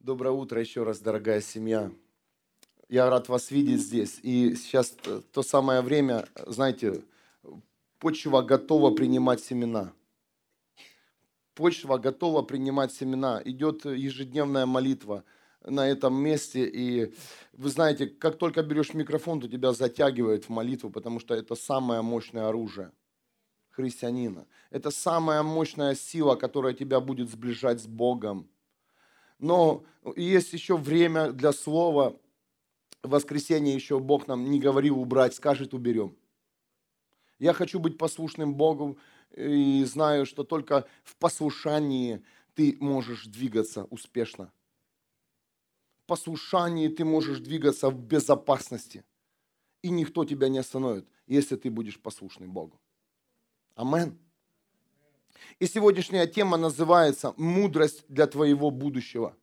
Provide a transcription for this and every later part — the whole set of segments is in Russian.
Доброе утро еще раз, дорогая семья. Я рад вас видеть здесь. И сейчас то самое время, знаете, почва готова принимать семена. Почва готова принимать семена. Идет ежедневная молитва на этом месте. И вы знаете, как только берешь микрофон, то тебя затягивает в молитву, потому что это самое мощное оружие христианина. Это самая мощная сила, которая тебя будет сближать с Богом но есть еще время для слова. В воскресенье еще Бог нам не говорил убрать, скажет уберем. Я хочу быть послушным Богу и знаю, что только в послушании ты можешь двигаться успешно. В послушании ты можешь двигаться в безопасности. И никто тебя не остановит, если ты будешь послушным Богу. Аминь. И сегодняшняя тема называется «Мудрость для твоего будущего».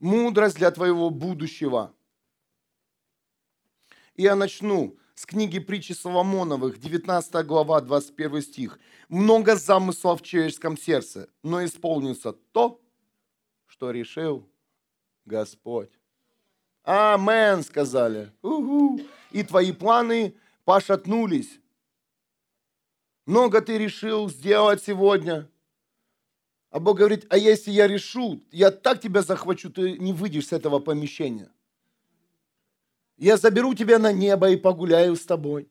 Мудрость для твоего будущего. И я начну с книги притчи Соломоновых, 19 глава, 21 стих. «Много замыслов в человеческом сердце, но исполнится то, что решил Господь». Амен, сказали. Угу. И твои планы пошатнулись. Много ты решил сделать сегодня. А Бог говорит, а если я решу, я так тебя захвачу, ты не выйдешь с этого помещения. Я заберу тебя на небо и погуляю с тобой.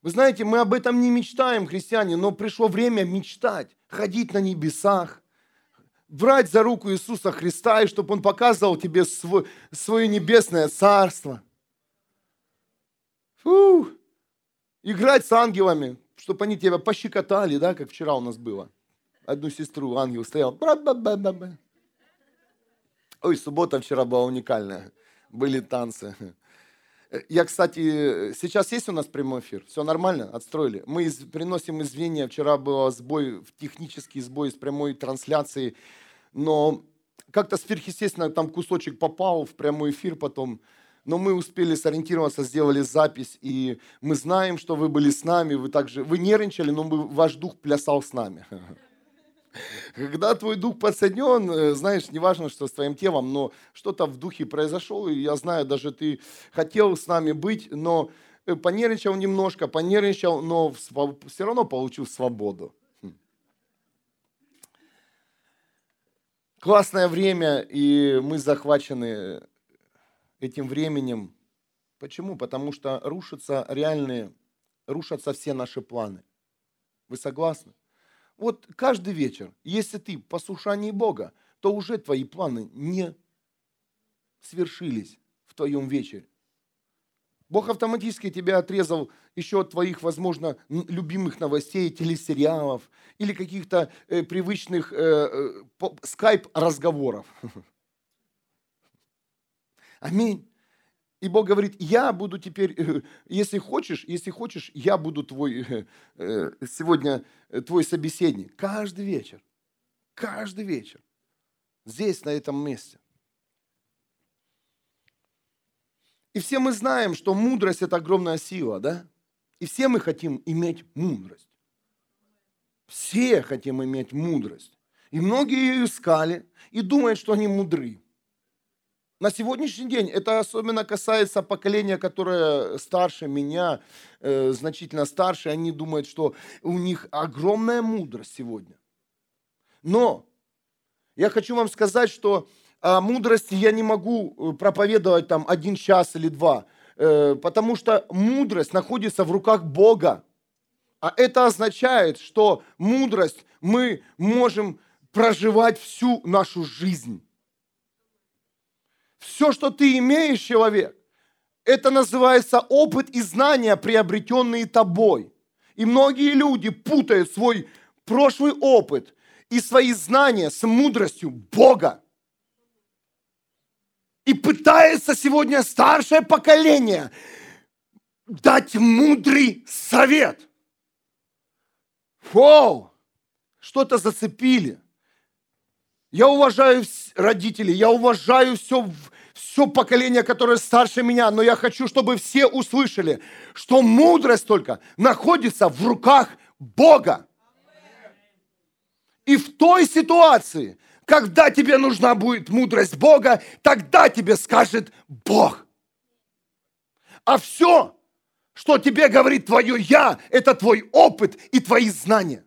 Вы знаете, мы об этом не мечтаем, христиане, но пришло время мечтать, ходить на небесах, брать за руку Иисуса Христа, и чтобы Он показывал тебе свой, свое небесное царство. Фух играть с ангелами, чтобы они тебя пощекотали, да, как вчера у нас было. Одну сестру ангел стоял. Ой, суббота вчера была уникальная. Были танцы. Я, кстати, сейчас есть у нас прямой эфир? Все нормально? Отстроили? Мы из, приносим извинения. Вчера был сбой, технический сбой с прямой трансляции. Но как-то сверхъестественно там кусочек попал в прямой эфир потом но мы успели сориентироваться, сделали запись, и мы знаем, что вы были с нами, вы также, вы нервничали, но мы, ваш дух плясал с нами. Когда твой дух подсоединен, э, знаешь, неважно, что с твоим телом, но что-то в духе произошло, и я знаю, даже ты хотел с нами быть, но э, понервничал немножко, понервничал, но все равно получил свободу. Хм. Классное время, и мы захвачены этим временем. Почему? Потому что рушатся реальные, рушатся все наши планы. Вы согласны? Вот каждый вечер, если ты в послушании Бога, то уже твои планы не свершились в твоем вечере. Бог автоматически тебя отрезал еще от твоих, возможно, любимых новостей, телесериалов или каких-то э, привычных э, э, скайп-разговоров. Аминь. И Бог говорит, я буду теперь, э, если хочешь, если хочешь, я буду твой, э, э, сегодня твой собеседник. Каждый вечер. Каждый вечер. Здесь, на этом месте. И все мы знаем, что мудрость – это огромная сила, да? И все мы хотим иметь мудрость. Все хотим иметь мудрость. И многие ее искали и думают, что они мудры. На сегодняшний день это особенно касается поколения, которое старше меня, э, значительно старше. Они думают, что у них огромная мудрость сегодня. Но я хочу вам сказать, что о мудрости я не могу э, проповедовать там один час или два, э, потому что мудрость находится в руках Бога. А это означает, что мудрость мы можем проживать всю нашу жизнь. Все, что ты имеешь, человек, это называется опыт и знания, приобретенные тобой. И многие люди путают свой прошлый опыт и свои знания с мудростью Бога. И пытается сегодня старшее поколение дать мудрый совет. Фу, что-то зацепили. Я уважаю родителей, я уважаю все, все поколение, которое старше меня, но я хочу, чтобы все услышали, что мудрость только находится в руках Бога. И в той ситуации, Когда тебе нужна будет мудрость Бога, тогда тебе скажет Бог. А все, что тебе говорит твое «я», это твой опыт и твои знания.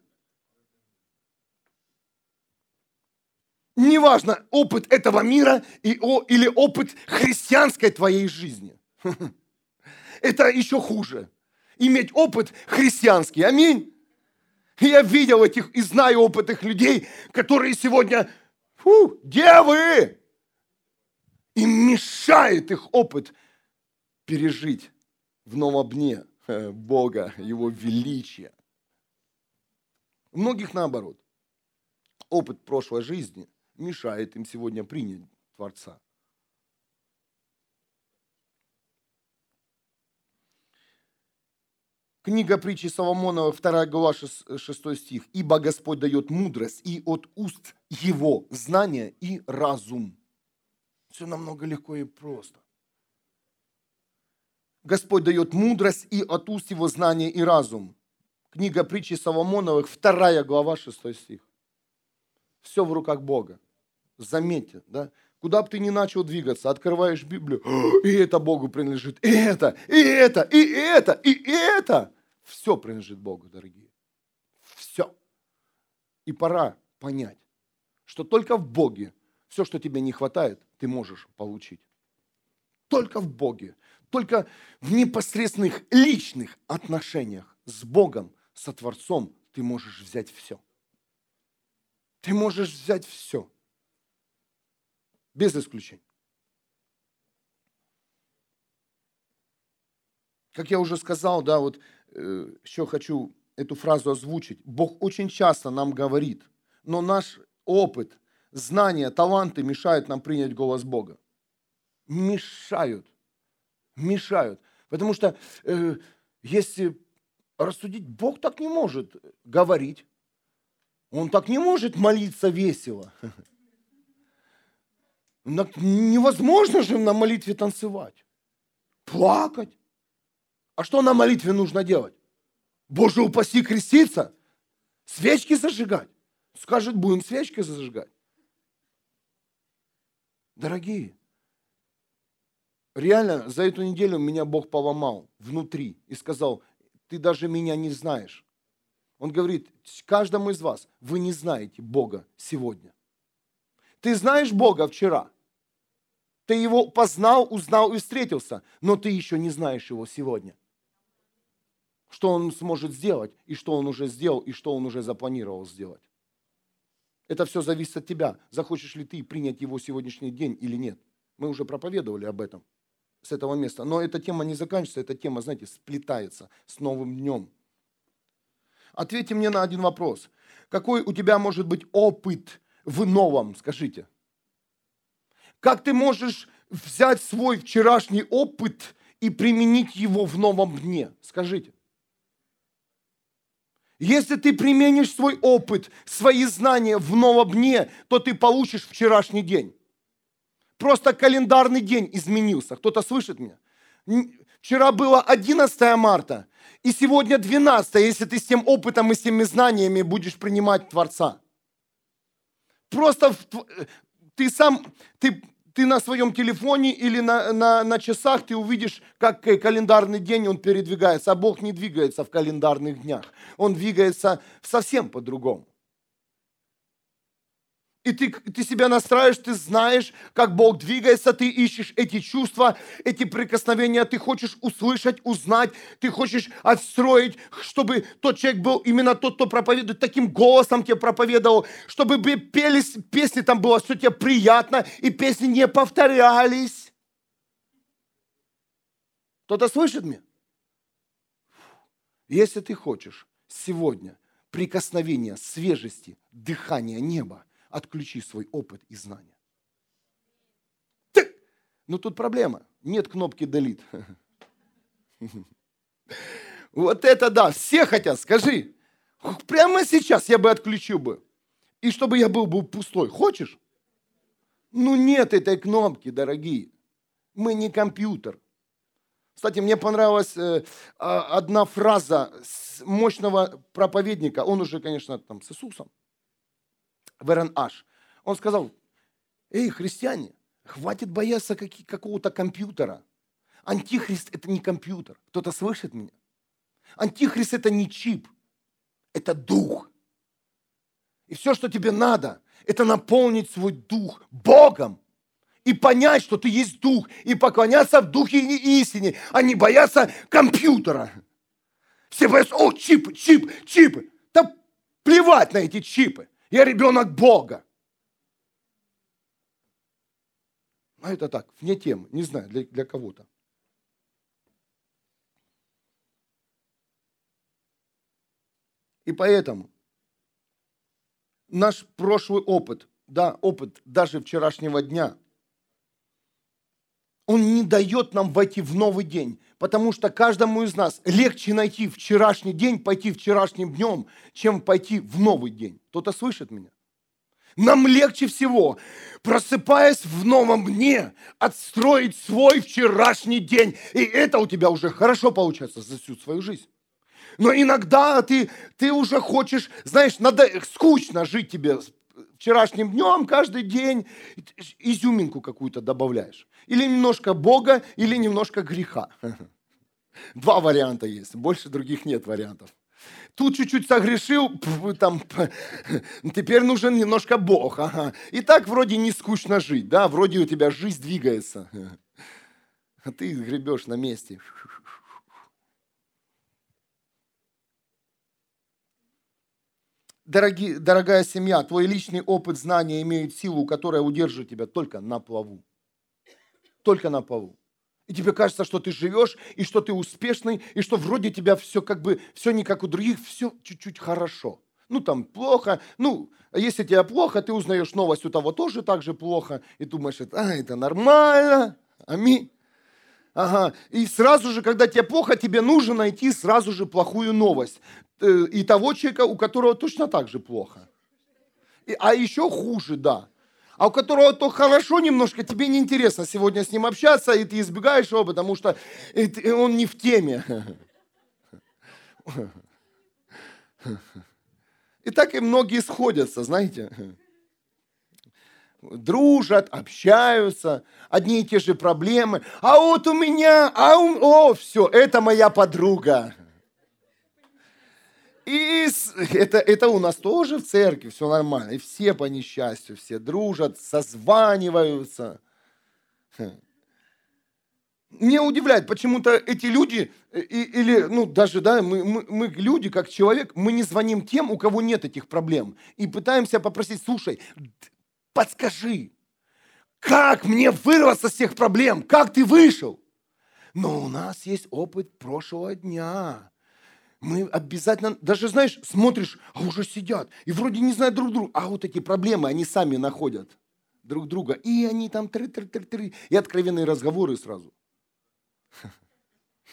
Неважно, опыт этого мира и, о, или опыт христианской твоей жизни. Это еще хуже. Иметь опыт христианский. Аминь. Я видел этих и знаю опытных людей, которые сегодня, фу, девы, им мешает их опыт пережить в новом дне э, Бога, Его величия. У многих наоборот. Опыт прошлой жизни мешает им сегодня принять Творца. Книга притчи Соломонова, 2 глава, 6, 6 стих. «Ибо Господь дает мудрость, и от уст Его знание и разум». Все намного легко и просто. Господь дает мудрость, и от уст Его знание и разум. Книга притчи Соломоновых, 2 глава, 6 стих. Все в руках Бога. Заметьте, да? Куда бы ты ни начал двигаться, открываешь Библию, и это Богу принадлежит, и это, и это, и это, и это. Все принадлежит Богу, дорогие. Все. И пора понять, что только в Боге все, что тебе не хватает, ты можешь получить. Только в Боге. Только в непосредственных личных отношениях с Богом, со Творцом ты можешь взять все. Ты можешь взять все. Без исключения. Как я уже сказал, да, вот э, еще хочу эту фразу озвучить. Бог очень часто нам говорит, но наш опыт, знания, таланты мешают нам принять голос Бога. Мешают. Мешают. Потому что э, если рассудить, Бог так не может говорить. Он так не может молиться весело. Невозможно же на молитве танцевать, плакать. А что на молитве нужно делать? Боже, упаси креститься, свечки зажигать. Скажет, будем свечки зажигать. Дорогие, реально за эту неделю меня Бог поломал внутри и сказал, ты даже меня не знаешь. Он говорит, каждому из вас, вы не знаете Бога сегодня. Ты знаешь Бога вчера – ты его познал, узнал и встретился, но ты еще не знаешь его сегодня. Что он сможет сделать, и что он уже сделал, и что он уже запланировал сделать. Это все зависит от тебя. Захочешь ли ты принять его сегодняшний день или нет. Мы уже проповедовали об этом с этого места. Но эта тема не заканчивается, эта тема, знаете, сплетается с новым днем. Ответьте мне на один вопрос. Какой у тебя может быть опыт в новом, скажите? Как ты можешь взять свой вчерашний опыт и применить его в новом дне? Скажите. Если ты применишь свой опыт, свои знания в новом дне, то ты получишь вчерашний день. Просто календарный день изменился. Кто-то слышит меня? Вчера было 11 марта, и сегодня 12, если ты с тем опытом и с теми знаниями будешь принимать Творца. Просто ты сам, ты, ты на своем телефоне или на, на, на часах, ты увидишь, как календарный день он передвигается, а Бог не двигается в календарных днях. Он двигается совсем по-другому. И ты, ты себя настраиваешь, ты знаешь, как Бог двигается, ты ищешь эти чувства, эти прикосновения, ты хочешь услышать, узнать, ты хочешь отстроить, чтобы тот человек был именно тот, кто проповедует, таким голосом тебе проповедовал, чтобы пелись, песни там было все тебе приятно, и песни не повторялись. Кто-то слышит меня? Если ты хочешь сегодня прикосновения, свежести, дыхания неба, отключи свой опыт и знания. Но тут проблема. Нет кнопки delete. Вот это да, все хотят, скажи. Прямо сейчас я бы отключил бы. И чтобы я был бы пустой. Хочешь? Ну нет этой кнопки, дорогие. Мы не компьютер. Кстати, мне понравилась э, а, одна фраза мощного проповедника. Он уже, конечно, там с Иисусом. Верен Аш. Он сказал, эй, христиане, хватит бояться какого-то компьютера. Антихрист – это не компьютер. Кто-то слышит меня? Антихрист – это не чип, это дух. И все, что тебе надо, это наполнить свой дух Богом и понять, что ты есть дух, и поклоняться в духе и истине, а не бояться компьютера. Все боятся, о, чипы, чипы, чипы. Да плевать на эти чипы. Я ребенок Бога. А это так, вне темы, не знаю, для, для кого-то. И поэтому наш прошлый опыт, да, опыт даже вчерашнего дня, он не дает нам войти в новый день, потому что каждому из нас легче найти вчерашний день, пойти вчерашним днем, чем пойти в новый день. Кто-то слышит меня? Нам легче всего, просыпаясь в новом дне, отстроить свой вчерашний день. И это у тебя уже хорошо получается за всю свою жизнь. Но иногда ты, ты уже хочешь, знаешь, надо скучно жить тебе вчерашним днем, каждый день изюминку какую-то добавляешь. Или немножко Бога, или немножко греха. Два варианта есть, больше других нет вариантов. Тут чуть-чуть согрешил, там, теперь нужен немножко Бог. Ага. И так вроде не скучно жить, да, вроде у тебя жизнь двигается. А ты гребешь на месте. Дороги, дорогая семья, твой личный опыт знания имеет силу, которая удерживает тебя только на плаву. Только на плаву. И тебе кажется, что ты живешь, и что ты успешный, и что вроде тебя все как бы, все не как у других, все чуть-чуть хорошо. Ну, там плохо, ну, если тебе плохо, ты узнаешь новость у того тоже так же плохо, и думаешь, а, это нормально, аминь. Ага. И сразу же, когда тебе плохо, тебе нужно найти сразу же плохую новость. Э, и того человека, у которого точно так же плохо. И, а еще хуже, да. А у которого то хорошо немножко, тебе неинтересно сегодня с ним общаться, и ты избегаешь его, потому что он не в теме. И так и многие сходятся, знаете дружат, общаются, одни и те же проблемы. А вот у меня, а у, о, все, это моя подруга. И это, это у нас тоже в церкви все нормально. И все по несчастью, все дружат, созваниваются. Мне удивляет, почему-то эти люди, или, ну, даже, да, мы, мы, мы люди, как человек, мы не звоним тем, у кого нет этих проблем. И пытаемся попросить, слушай, подскажи, как мне вырваться с тех проблем? Как ты вышел? Но у нас есть опыт прошлого дня. Мы обязательно, даже знаешь, смотришь, а уже сидят, и вроде не знают друг друга, а вот эти проблемы они сами находят друг друга, и они там тры-тры-тры-тры, и откровенные разговоры сразу.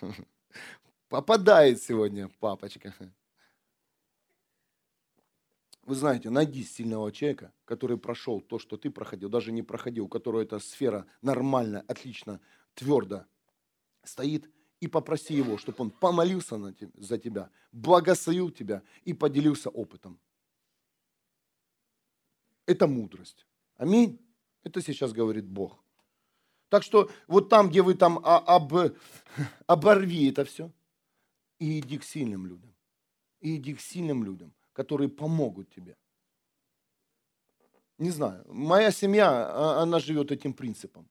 Попадает сегодня папочка. Вы знаете, найди сильного человека, который прошел то, что ты проходил, даже не проходил, у которого эта сфера нормально, отлично, твердо стоит, и попроси его, чтобы он помолился за тебя, благословил тебя и поделился опытом. Это мудрость. Аминь. Это сейчас говорит Бог. Так что вот там, где вы там об, оборви это все, и иди к сильным людям. И иди к сильным людям которые помогут тебе. Не знаю, моя семья, а, она живет этим принципом.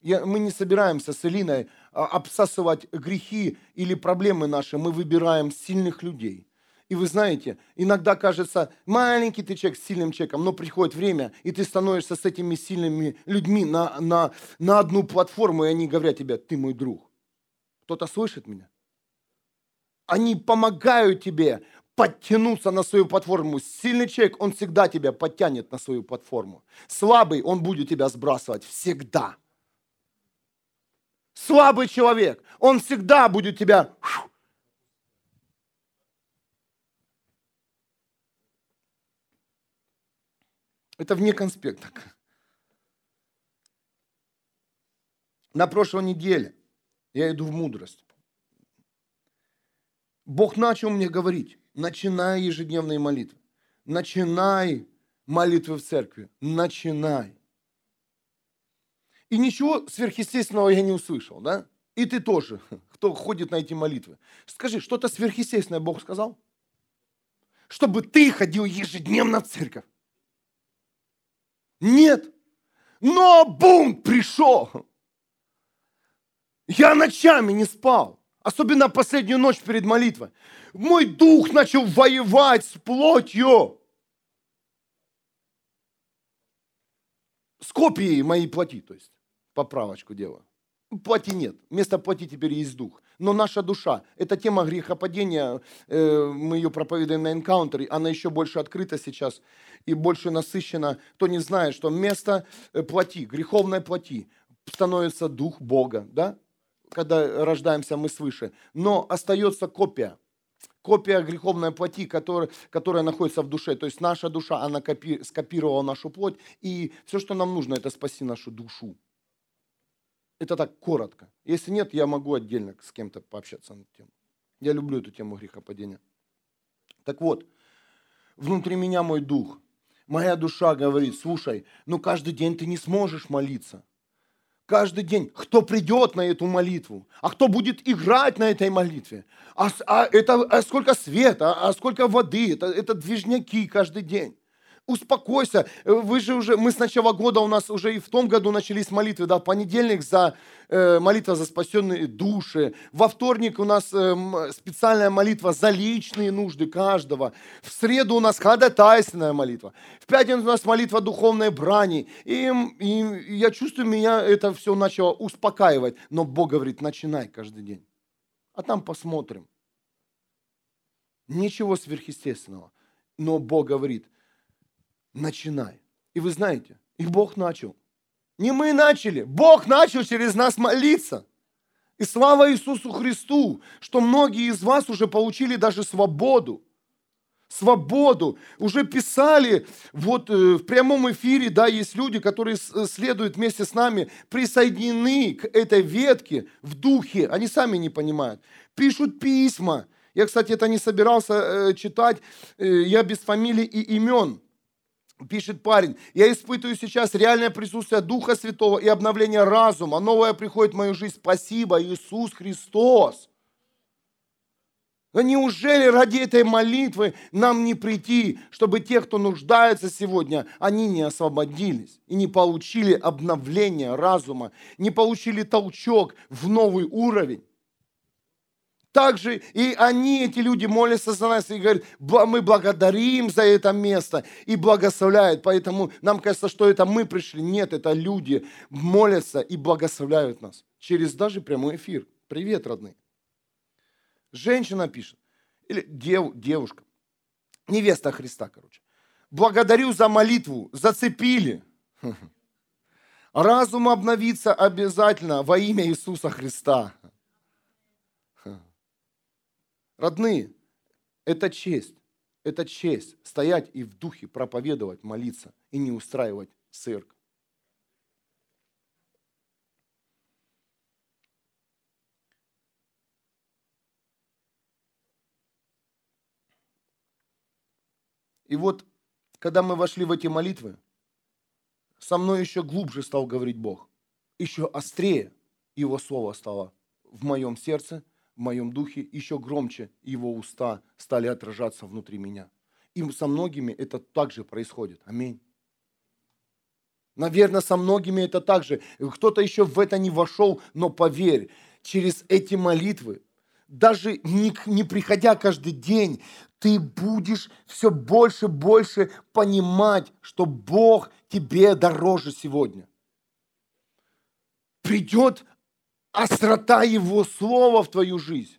Я, мы не собираемся с Элиной а, обсасывать грехи или проблемы наши, мы выбираем сильных людей. И вы знаете, иногда кажется, маленький ты человек с сильным человеком, но приходит время, и ты становишься с этими сильными людьми на, на, на одну платформу, и они говорят тебе, ты мой друг. Кто-то слышит меня? Они помогают тебе подтянуться на свою платформу. Сильный человек, он всегда тебя подтянет на свою платформу. Слабый, он будет тебя сбрасывать всегда. Слабый человек, он всегда будет тебя... Это вне конспекта. На прошлой неделе я иду в мудрость. Бог начал мне говорить начинай ежедневные молитвы. Начинай молитвы в церкви. Начинай. И ничего сверхъестественного я не услышал, да? И ты тоже, кто ходит на эти молитвы. Скажи, что-то сверхъестественное Бог сказал? Чтобы ты ходил ежедневно в церковь. Нет. Но бунт пришел. Я ночами не спал. Особенно последнюю ночь перед молитвой. Мой дух начал воевать с плотью. С копией моей плоти, то есть. Поправочку делаю. Плоти нет. Вместо плоти теперь есть дух. Но наша душа, это тема грехопадения, э, мы ее проповедуем на энкаунтере, она еще больше открыта сейчас и больше насыщена. Кто не знает, что вместо э, плоти, греховной плоти, становится дух Бога, да? Когда рождаемся мы свыше. Но остается копия, копия греховной плоти, которая, которая находится в душе. То есть наша душа, она копи, скопировала нашу плоть, и все, что нам нужно, это спасти нашу душу. Это так коротко. Если нет, я могу отдельно с кем-то пообщаться на эту тему. Я люблю эту тему грехопадения. Так вот, внутри меня мой дух, моя душа говорит, слушай, ну каждый день ты не сможешь молиться. Каждый день. Кто придет на эту молитву? А кто будет играть на этой молитве? А, а, это, а сколько света, а сколько воды? Это, это движняки каждый день успокойся. Вы же уже, мы с начала года, у нас уже и в том году начались молитвы, да, в понедельник за э, молитва за спасенные души, во вторник у нас э, специальная молитва за личные нужды каждого, в среду у нас ходатайственная молитва, в пятницу у нас молитва духовной брани, и, и я чувствую, меня это все начало успокаивать, но Бог говорит, начинай каждый день, а там посмотрим. Ничего сверхъестественного. Но Бог говорит, начинай. И вы знаете, и Бог начал. Не мы начали, Бог начал через нас молиться. И слава Иисусу Христу, что многие из вас уже получили даже свободу. Свободу. Уже писали, вот э, в прямом эфире, да, есть люди, которые э, следуют вместе с нами, присоединены к этой ветке в духе. Они сами не понимают. Пишут письма. Я, кстати, это не собирался э, читать. Я без фамилий и имен пишет парень, я испытываю сейчас реальное присутствие Духа Святого и обновление разума. Новое приходит в мою жизнь. Спасибо, Иисус Христос. Но неужели ради этой молитвы нам не прийти, чтобы те, кто нуждается сегодня, они не освободились и не получили обновление разума, не получили толчок в новый уровень? Также и они, эти люди, молятся за нас и говорят, мы благодарим за это место и благословляют. Поэтому нам кажется, что это мы пришли. Нет, это люди молятся и благословляют нас. Через даже прямой эфир. Привет, родные. Женщина пишет, или дев, девушка, невеста Христа, короче. Благодарю за молитву, зацепили. Разум обновится обязательно во имя Иисуса Христа. Родные, это честь. Это честь стоять и в духе проповедовать, молиться и не устраивать цирк. И вот, когда мы вошли в эти молитвы, со мной еще глубже стал говорить Бог. Еще острее Его Слово стало в моем сердце – в моем духе, еще громче его уста стали отражаться внутри меня. И со многими это также происходит. Аминь. Наверное, со многими это также. Кто-то еще в это не вошел, но поверь, через эти молитвы, даже не, не приходя каждый день, ты будешь все больше и больше понимать, что Бог тебе дороже сегодня. Придет острота Его Слова в твою жизнь.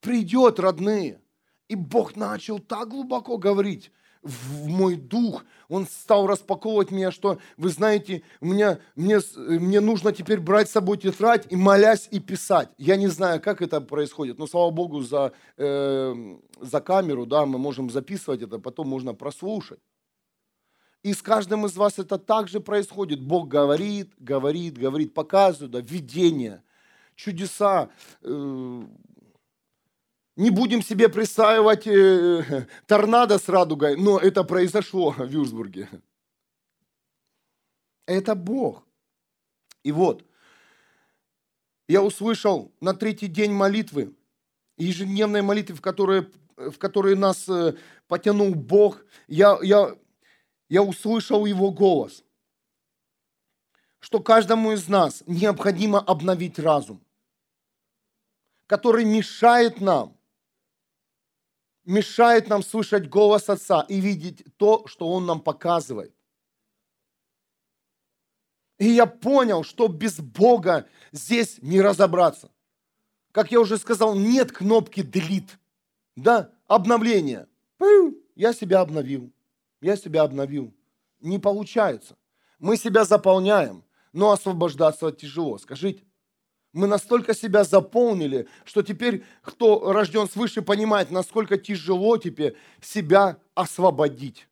Придет, родные. И Бог начал так глубоко говорить в мой дух. Он стал распаковывать меня, что, вы знаете, мне, мне, мне нужно теперь брать с собой тетрадь и молясь и писать. Я не знаю, как это происходит, но слава Богу за, э, за камеру, да, мы можем записывать это, потом можно прослушать. И с каждым из вас это также происходит. Бог говорит, говорит, говорит, показывает, да, видение, чудеса. Э, Не будем себе присваивать э, торнадо с радугой, но это произошло в Вюрсбурге. Это Бог. И вот, я услышал на третий день молитвы, ежедневной молитвы, в которые, в которые нас э, потянул Бог, я, я, я услышал Его голос, что каждому из нас необходимо обновить разум, который мешает нам мешает нам слышать голос Отца и видеть то, что Он нам показывает. И я понял, что без Бога здесь не разобраться. Как я уже сказал, нет кнопки delete, да, обновление. Я себя обновил, я себя обновил. Не получается. Мы себя заполняем, но освобождаться тяжело. Скажите, мы настолько себя заполнили, что теперь, кто рожден свыше, понимает, насколько тяжело теперь себя освободить.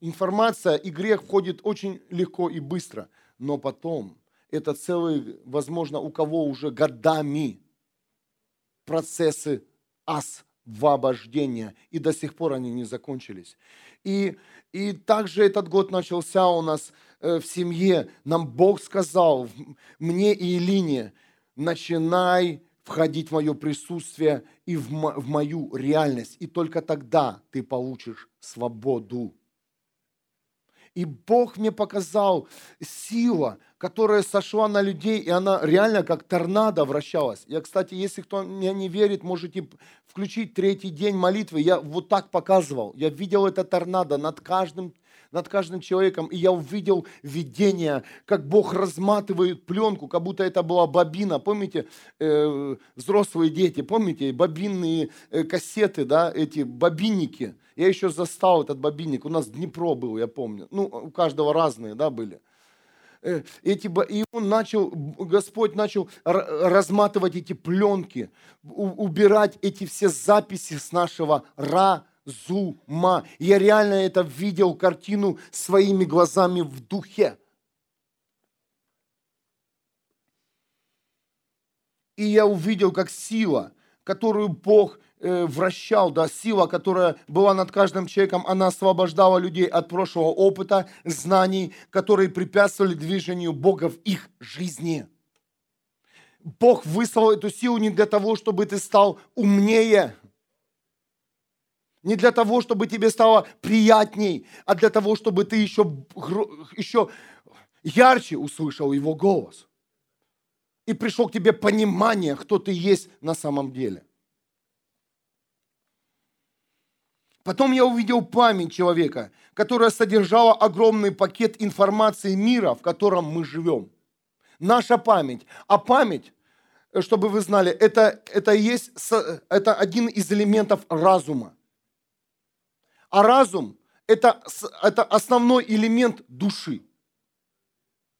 Информация и грех входит очень легко и быстро, но потом это целый, возможно, у кого уже годами процессы освобождения, и до сих пор они не закончились. И, и также этот год начался у нас э, в семье. Нам Бог сказал, мне и Илине, начинай входить в мое присутствие и в, мо- в мою реальность. И только тогда ты получишь свободу. И Бог мне показал сила, которая сошла на людей, и она реально как торнадо вращалась. Я, кстати, если кто мне не верит, можете включить третий день молитвы. Я вот так показывал. Я видел это торнадо над каждым над каждым человеком, и я увидел видение, как Бог разматывает пленку, как будто это была бобина. Помните, э, взрослые дети, помните, бобинные э, кассеты, да, эти бобинники. Я еще застал этот бобинник, у нас Днепро был, я помню. Ну, у каждого разные, да, были э, эти, и он начал, Господь начал разматывать эти пленки, убирать эти все записи с нашего ра зума. Я реально это видел, картину своими глазами в духе. И я увидел, как сила, которую Бог э, вращал, да, сила, которая была над каждым человеком, она освобождала людей от прошлого опыта, знаний, которые препятствовали движению Бога в их жизни. Бог выслал эту силу не для того, чтобы ты стал умнее – не для того, чтобы тебе стало приятней, а для того, чтобы ты еще, еще ярче услышал его голос. И пришло к тебе понимание, кто ты есть на самом деле. Потом я увидел память человека, которая содержала огромный пакет информации мира, в котором мы живем. Наша память. А память, чтобы вы знали, это, это, есть, это один из элементов разума. А разум – это, это основной элемент души.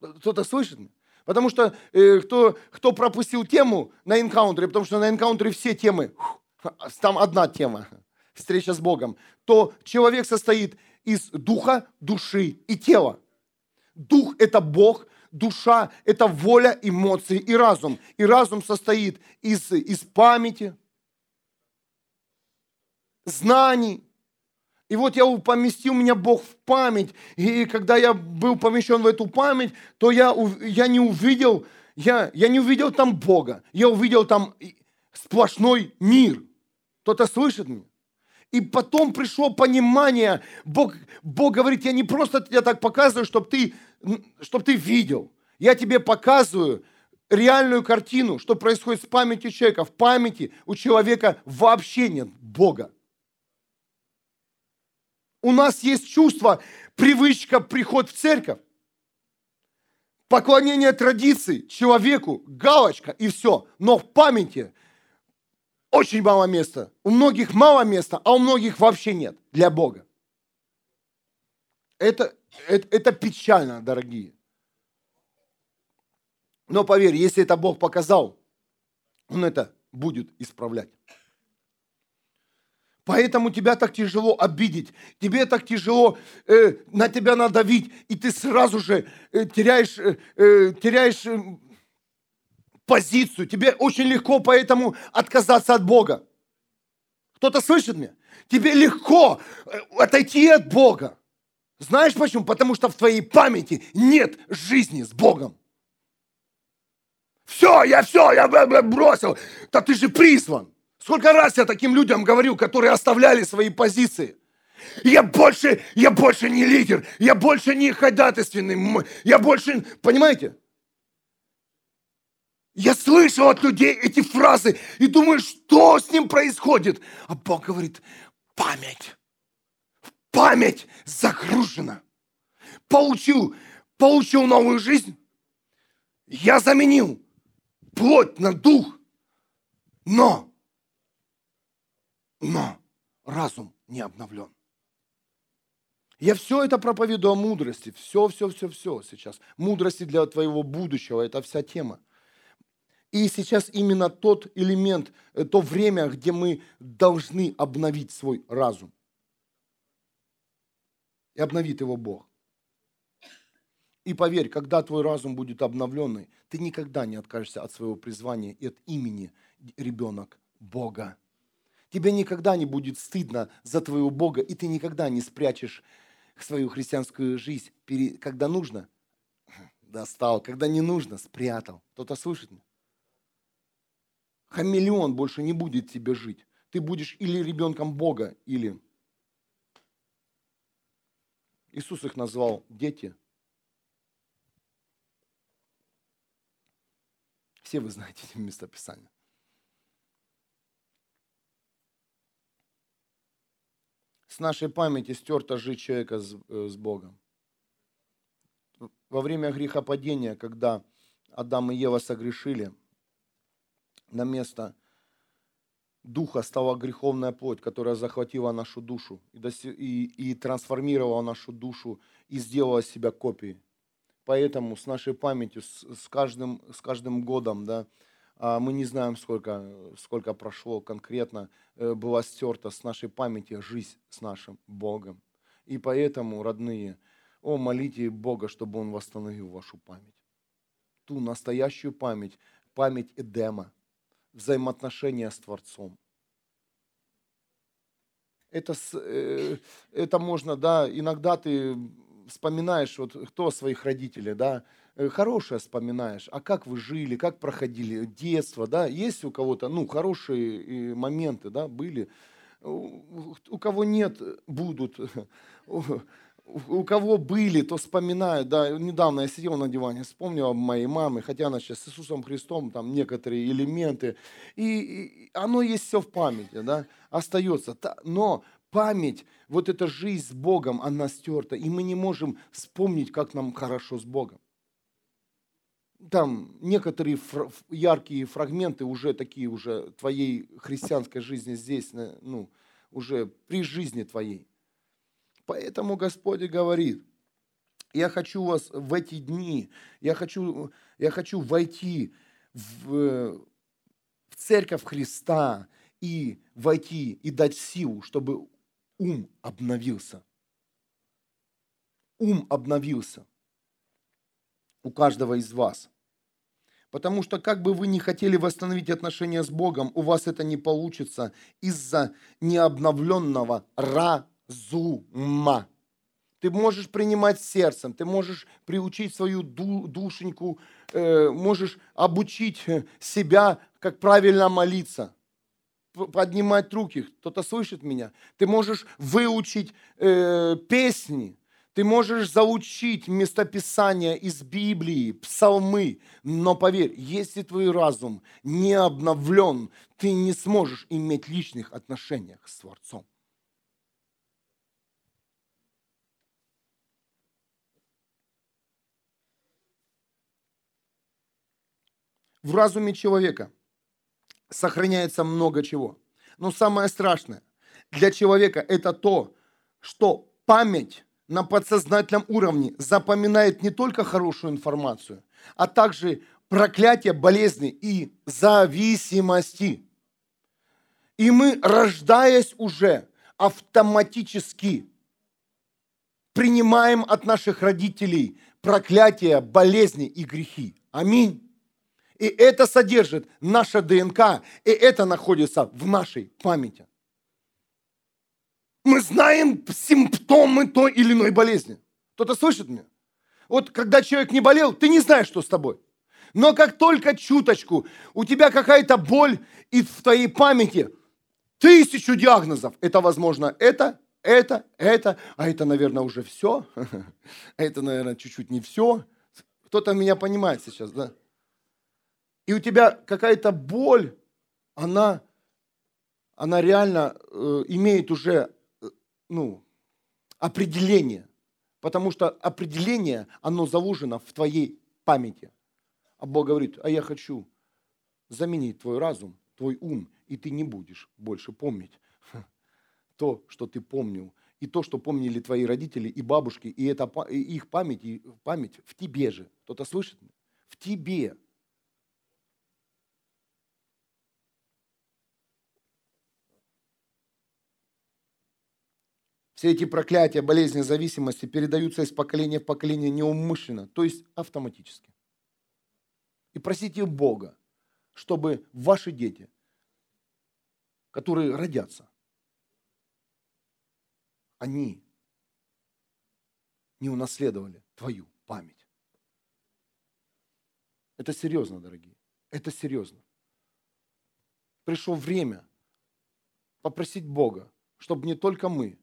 Кто-то слышит? Потому что э, кто, кто пропустил тему на энкаунтере, потому что на энкаунтере все темы, там одна тема, встреча с Богом, то человек состоит из духа, души и тела. Дух – это Бог, душа – это воля, эмоции и разум. И разум состоит из, из памяти, знаний, и вот я поместил меня Бог в память. И когда я был помещен в эту память, то я, я не увидел, я, я не увидел там Бога. Я увидел там сплошной мир. Кто-то слышит меня? И потом пришло понимание, Бог, Бог говорит, я не просто тебе так показываю, чтобы ты, чтоб ты видел. Я тебе показываю реальную картину, что происходит с памятью человека. В памяти у человека вообще нет Бога. У нас есть чувство, привычка, приход в церковь. Поклонение традиции человеку, галочка и все. Но в памяти очень мало места. У многих мало места, а у многих вообще нет для Бога. Это, это, это печально, дорогие. Но поверь, если это Бог показал, Он это будет исправлять. Поэтому тебя так тяжело обидеть, тебе так тяжело э, на тебя надавить, и ты сразу же э, теряешь, э, э теряешь э, позицию. Тебе очень легко поэтому отказаться от Бога. Кто-то слышит меня? Тебе легко э, отойти от Бога. Знаешь почему? Потому что в твоей памяти нет жизни с Богом. Все, я все, я бросил. Да ты же призван. Сколько раз я таким людям говорю, которые оставляли свои позиции. Я больше, я больше не лидер, я больше не ходатайственный, я больше, понимаете? Я слышал от людей эти фразы и думаю, что с ним происходит. А Бог говорит, память, память загружена. Получил, получил новую жизнь, я заменил плоть на дух, но, но разум не обновлен. Я все это проповедую о мудрости. Все, все, все, все сейчас. Мудрости для твоего будущего. Это вся тема. И сейчас именно тот элемент, э, то время, где мы должны обновить свой разум. И обновит его Бог. И поверь, когда твой разум будет обновленный, ты никогда не откажешься от своего призвания и от имени ребенок Бога. Тебе никогда не будет стыдно за твоего Бога, и ты никогда не спрячешь свою христианскую жизнь, когда нужно, достал, когда не нужно, спрятал. Кто-то слышит меня? Хамелеон больше не будет тебе жить. Ты будешь или ребенком Бога, или... Иисус их назвал дети. Все вы знаете эти местописания. С нашей памяти стерта жизнь человека с, э, с Богом. Во время грехопадения, когда Адам и Ева согрешили, на место духа стала греховная плоть, которая захватила нашу душу и, и, и трансформировала нашу душу и сделала себя копией. Поэтому с нашей памятью, с, с, каждым, с каждым годом, да, мы не знаем, сколько, сколько прошло конкретно, э, была стерта с нашей памяти жизнь с нашим Богом. И поэтому, родные, о, молите Бога, чтобы Он восстановил вашу память. Ту настоящую память, память Эдема, взаимоотношения с Творцом. Это, э, это можно, да, иногда ты вспоминаешь, вот кто своих родителей, да, хорошее вспоминаешь, а как вы жили, как проходили детство, да, есть у кого-то, ну, хорошие э, моменты, да, были, у кого нет, будут, у кого были, то вспоминают, да, недавно я сидел на диване, вспомнил об моей маме, хотя она сейчас с Иисусом Христом, там некоторые элементы, и, и оно есть все в памяти, да, остается, но память, вот эта жизнь с Богом, она стерта, и мы не можем вспомнить, как нам хорошо с Богом там некоторые фр- яркие фрагменты уже такие уже твоей христианской жизни здесь, ну, уже при жизни твоей. Поэтому Господь говорит, я хочу вас в эти дни, я хочу, я хочу войти в, в церковь Христа и войти и дать силу, чтобы ум обновился. Ум обновился у каждого из вас. Потому что как бы вы ни хотели восстановить отношения с Богом, у вас это не получится из-за необновленного разума. Ты можешь принимать сердцем, ты можешь приучить свою душеньку, э, можешь обучить себя, как правильно молиться, поднимать руки. Кто-то слышит меня? Ты можешь выучить э, песни, ты можешь заучить местописания из Библии, псалмы, но поверь, если твой разум не обновлен, ты не сможешь иметь личных отношений с Творцом. В разуме человека сохраняется много чего. Но самое страшное для человека это то, что память на подсознательном уровне запоминает не только хорошую информацию, а также проклятие, болезни и зависимости. И мы, рождаясь уже, автоматически принимаем от наших родителей проклятия, болезни и грехи. Аминь. И это содержит наша ДНК, и это находится в нашей памяти. Мы знаем симптомы той или иной болезни. Кто-то слышит меня? Вот когда человек не болел, ты не знаешь, что с тобой. Но как только чуточку у тебя какая-то боль и в твоей памяти тысячу диагнозов, это возможно это, это, это, а это, наверное, уже все, а это, наверное, чуть-чуть не все. Кто-то меня понимает сейчас, да? И у тебя какая-то боль, она, она реально э, имеет уже ну, определение. Потому что определение, оно заложено в твоей памяти. А Бог говорит, а я хочу заменить твой разум, твой ум, и ты не будешь больше помнить то, что ты помнил, и то, что помнили твои родители и бабушки, и, это, и их память, и память в тебе же. Кто-то слышит? В тебе. Все эти проклятия, болезни, зависимости передаются из поколения в поколение неумышленно, то есть автоматически. И просите Бога, чтобы ваши дети, которые родятся, они не унаследовали твою память. Это серьезно, дорогие. Это серьезно. Пришло время попросить Бога, чтобы не только мы,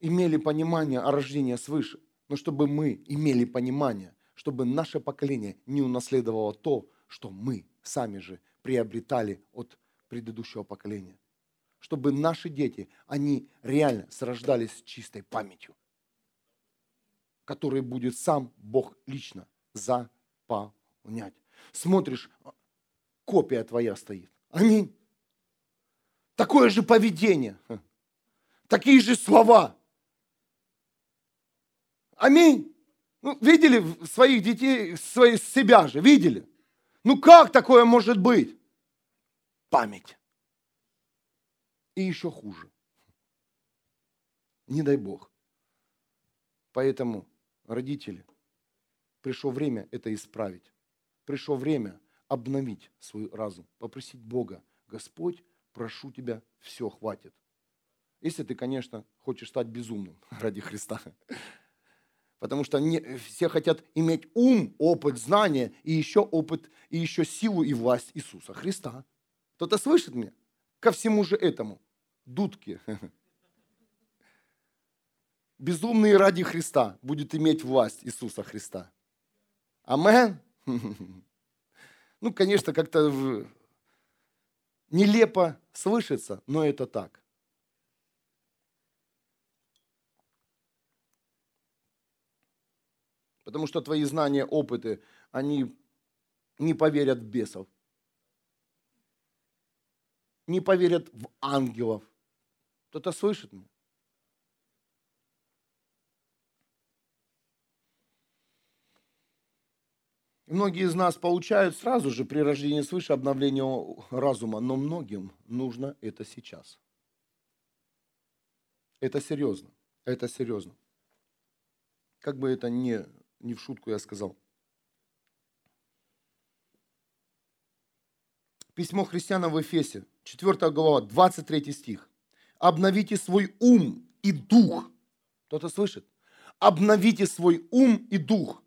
имели понимание о рождении свыше, но чтобы мы имели понимание, чтобы наше поколение не унаследовало то, что мы сами же приобретали от предыдущего поколения. Чтобы наши дети, они реально срождались с чистой памятью, которой будет сам Бог лично заполнять. Смотришь, копия твоя стоит. Аминь. Такое же поведение, такие же слова, Аминь. Ну, видели своих детей, своих, себя же, видели? Ну как такое может быть? Память. И еще хуже. Не дай Бог. Поэтому, родители, пришло время это исправить. Пришло время обновить свой разум, попросить Бога, Господь, прошу тебя, все, хватит. Если ты, конечно, хочешь стать безумным ради Христа. Потому что не, все хотят иметь ум, опыт, знания и еще опыт, и еще силу и власть Иисуса Христа. Кто-то слышит меня? Ко всему же этому. Дудки. Безумный ради Христа будет иметь власть Иисуса Христа. Амен. Ну, конечно, как-то нелепо слышится, но это так. Потому что твои знания, опыты, они не поверят в бесов. Не поверят в ангелов. Кто-то слышит меня? Многие из нас получают сразу же при рождении свыше обновление разума, но многим нужно это сейчас. Это серьезно. Это серьезно. Как бы это ни не в шутку я сказал. Письмо христианам в Эфесе, 4 глава, 23 стих. «Обновите свой ум и дух». Кто-то слышит? «Обновите свой ум и дух».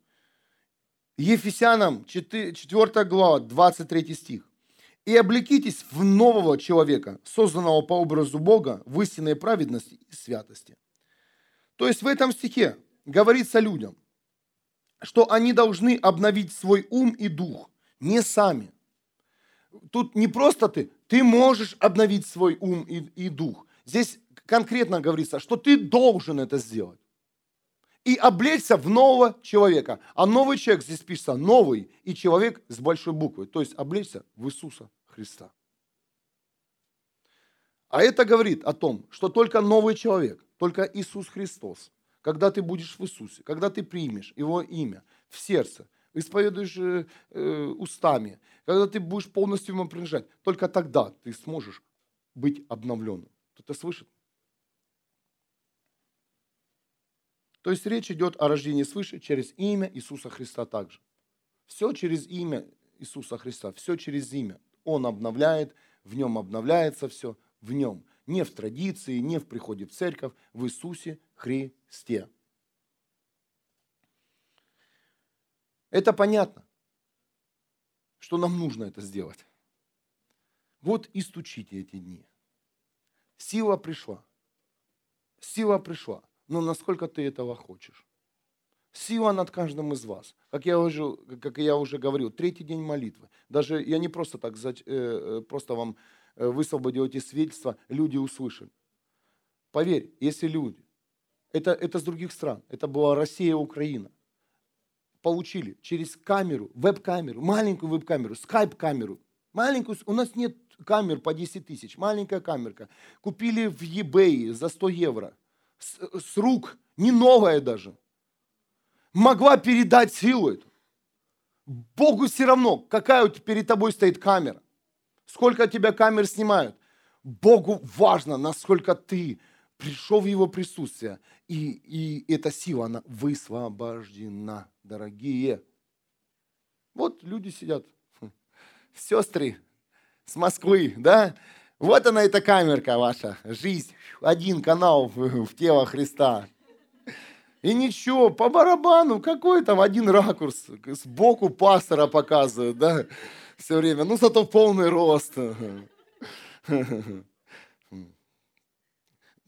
Ефесянам 4, 4 глава, 23 стих. «И облекитесь в нового человека, созданного по образу Бога в истинной праведности и святости». То есть в этом стихе говорится людям – что они должны обновить свой ум и дух, не сами. Тут не просто ты, ты можешь обновить свой ум и, и дух. Здесь конкретно говорится, что ты должен это сделать. И облечься в нового человека. А новый человек здесь пишется новый и человек с большой буквы. То есть облечься в Иисуса Христа. А это говорит о том, что только новый человек, только Иисус Христос когда ты будешь в Иисусе, когда ты примешь Его имя в сердце, исповедуешь э, э, устами, когда ты будешь полностью Ему принадлежать, только тогда ты сможешь быть обновленным. Кто-то слышит? То есть речь идет о рождении свыше через имя Иисуса Христа также. Все через имя Иисуса Христа, все через имя. Он обновляет, в нем обновляется все, в нем. Не в традиции, не в приходе в церковь, в Иисусе Христе. Это понятно, что нам нужно это сделать. Вот и стучите эти дни. Сила пришла. Сила пришла. Но насколько ты этого хочешь? Сила над каждым из вас. Как я уже, как я уже говорил, третий день молитвы. Даже я не просто так, э, э, просто вам высвободил эти свидетельства, люди услышали. Поверь, если люди, это, это с других стран, это была Россия Украина, получили через камеру, веб-камеру, маленькую веб-камеру, скайп-камеру, маленькую, у нас нет камер по 10 тысяч, маленькая камерка, купили в eBay за 100 евро, с, с рук, не новая даже – могла передать силу эту. Богу все равно, какая перед тобой стоит камера. Сколько тебя камер снимают. Богу важно, насколько ты пришел в Его присутствие. И, и эта сила, она высвобождена, дорогие. Вот люди сидят, сестры с Москвы, да? Вот она, эта камерка ваша, жизнь, один канал в, в тело Христа. И ничего, по барабану, какой там один ракурс, сбоку пастора показывают, да, все время. Ну, зато полный рост.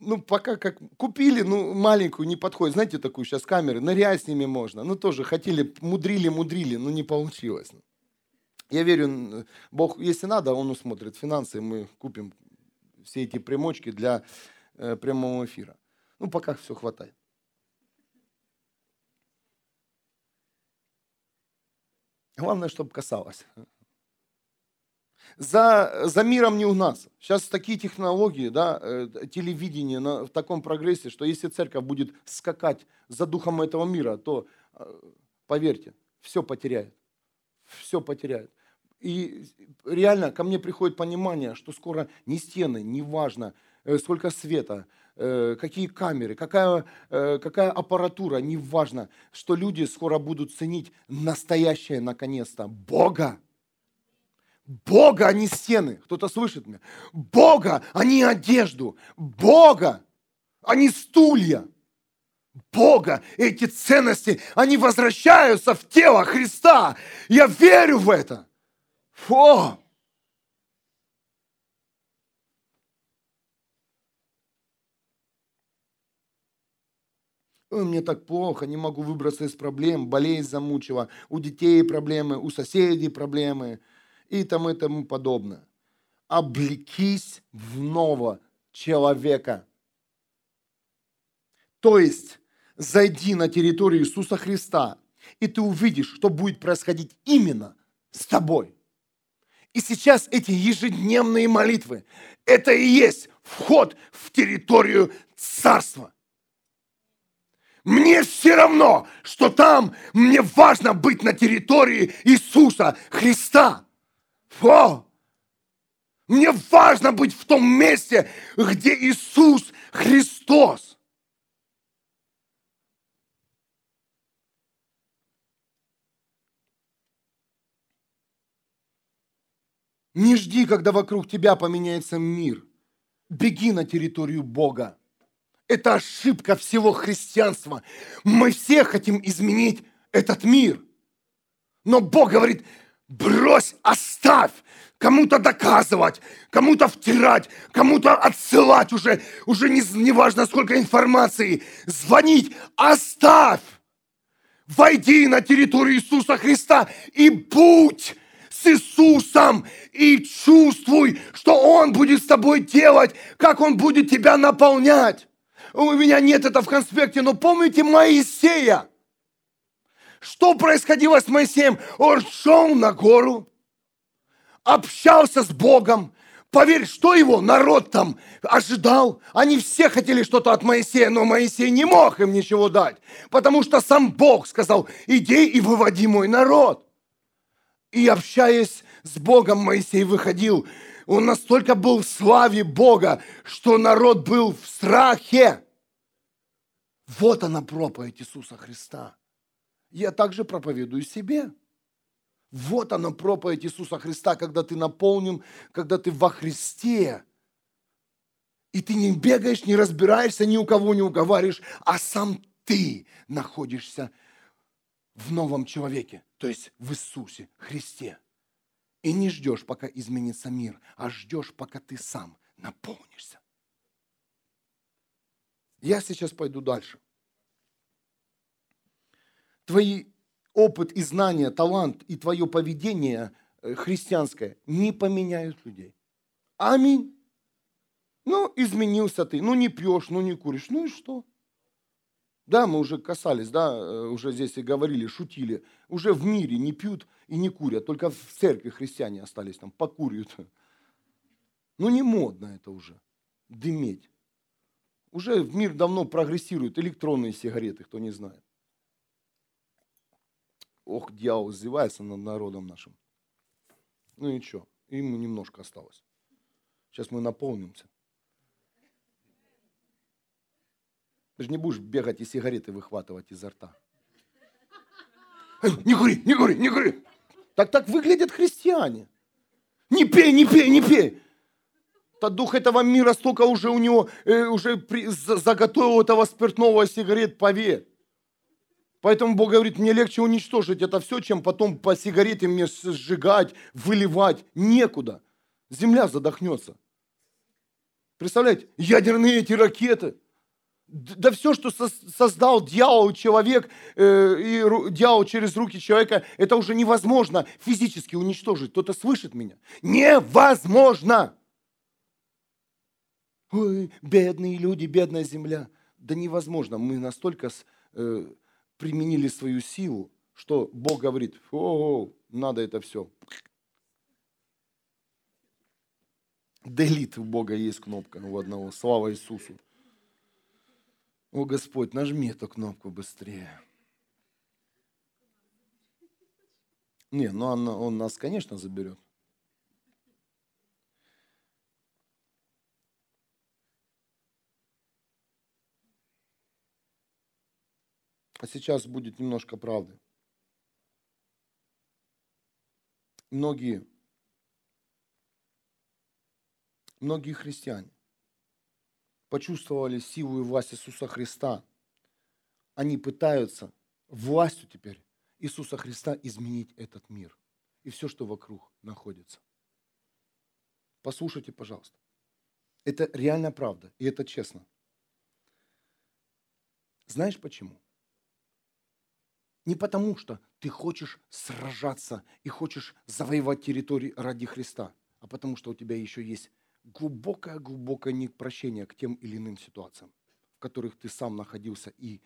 Ну, пока как купили, ну, маленькую, не подходит. Знаете, такую сейчас камеры, нырять с ними можно. Ну, тоже хотели, мудрили, мудрили, но не получилось. Я верю, Бог, если надо, Он усмотрит финансы, мы купим все эти примочки для э, прямого эфира. Ну, пока все хватает. Главное, чтобы касалось. За, за миром не угнаться. Сейчас такие технологии, да, э, телевидение на, в таком прогрессе, что если церковь будет скакать за духом этого мира, то, э, поверьте, все потеряет. Все потеряет. И реально ко мне приходит понимание, что скоро ни стены, не важно, э, сколько света, какие камеры, какая, какая аппаратура, неважно, что люди скоро будут ценить настоящее наконец-то Бога. Бога, а не стены. Кто-то слышит меня? Бога, а не одежду. Бога, а не стулья. Бога, эти ценности, они возвращаются в тело Христа. Я верю в это. Фу! Ой, мне так плохо, не могу выбраться из проблем, болезнь замучила, у детей проблемы, у соседей проблемы и тому и тому подобное. Облекись в нового человека. То есть, зайди на территорию Иисуса Христа, и ты увидишь, что будет происходить именно с тобой. И сейчас эти ежедневные молитвы, это и есть вход в территорию Царства – мне все равно, что там мне важно быть на территории Иисуса Христа. Фу! Мне важно быть в том месте, где Иисус Христос. Не жди, когда вокруг тебя поменяется мир. Беги на территорию Бога. Это ошибка всего христианства. Мы все хотим изменить этот мир. Но Бог говорит, брось, оставь, кому-то доказывать, кому-то втирать, кому-то отсылать уже, уже не, не важно сколько информации, звонить, оставь. Войди на территорию Иисуса Христа и будь с Иисусом и чувствуй, что Он будет с тобой делать, как Он будет тебя наполнять у меня нет это в конспекте, но помните Моисея? Что происходило с Моисеем? Он шел на гору, общался с Богом. Поверь, что его народ там ожидал? Они все хотели что-то от Моисея, но Моисей не мог им ничего дать, потому что сам Бог сказал, иди и выводи мой народ. И общаясь с Богом, Моисей выходил он настолько был в славе Бога, что народ был в страхе. Вот она проповедь Иисуса Христа. Я также проповедую себе. Вот она проповедь Иисуса Христа, когда ты наполнен, когда ты во Христе. И ты не бегаешь, не разбираешься, ни у кого не уговариваешь, а сам ты находишься в новом человеке, то есть в Иисусе Христе. И не ждешь, пока изменится мир, а ждешь, пока ты сам наполнишься. Я сейчас пойду дальше. Твои опыт и знания, талант и твое поведение э, христианское не поменяют людей. Аминь. Ну, изменился ты, ну не пьешь, ну не куришь, ну и что? Да, мы уже касались, да, э, уже здесь и говорили, шутили. Уже в мире не пьют и не курят, только в церкви христиане остались там, покурят. Ну не модно это уже, дыметь. Уже в мир давно прогрессируют электронные сигареты, кто не знает. Ох, дьявол издевается над народом нашим. Ну и что, ему немножко осталось. Сейчас мы наполнимся. Ты же не будешь бегать и сигареты выхватывать изо рта. Не кури, не кури, не кури. Так так выглядят христиане. Не пей, не пей, не пей. То дух этого мира столько уже у него, э, уже при, заготовил этого спиртного сигарет, поверь. Поэтому Бог говорит, мне легче уничтожить это все, чем потом по сигарете мне сжигать, выливать. Некуда. Земля задохнется. Представляете, ядерные эти ракеты – да все, что создал дьявол, человек, э, и дьявол через руки человека, это уже невозможно физически уничтожить. Кто-то слышит меня? Невозможно! Ой, бедные люди, бедная земля. Да невозможно. Мы настолько э, применили свою силу, что Бог говорит, о, надо это все. Делит у Бога есть кнопка у одного. Слава Иисусу. О, Господь, нажми эту кнопку быстрее. Не, ну он, он нас, конечно, заберет. А сейчас будет немножко правды. Многие, многие христиане почувствовали силу и власть Иисуса Христа, они пытаются властью теперь Иисуса Христа изменить этот мир и все, что вокруг находится. Послушайте, пожалуйста. Это реальная правда, и это честно. Знаешь почему? Не потому, что ты хочешь сражаться и хочешь завоевать территорию ради Христа, а потому что у тебя еще есть глубокое-глубокое непрощение к тем или иным ситуациям, в которых ты сам находился и,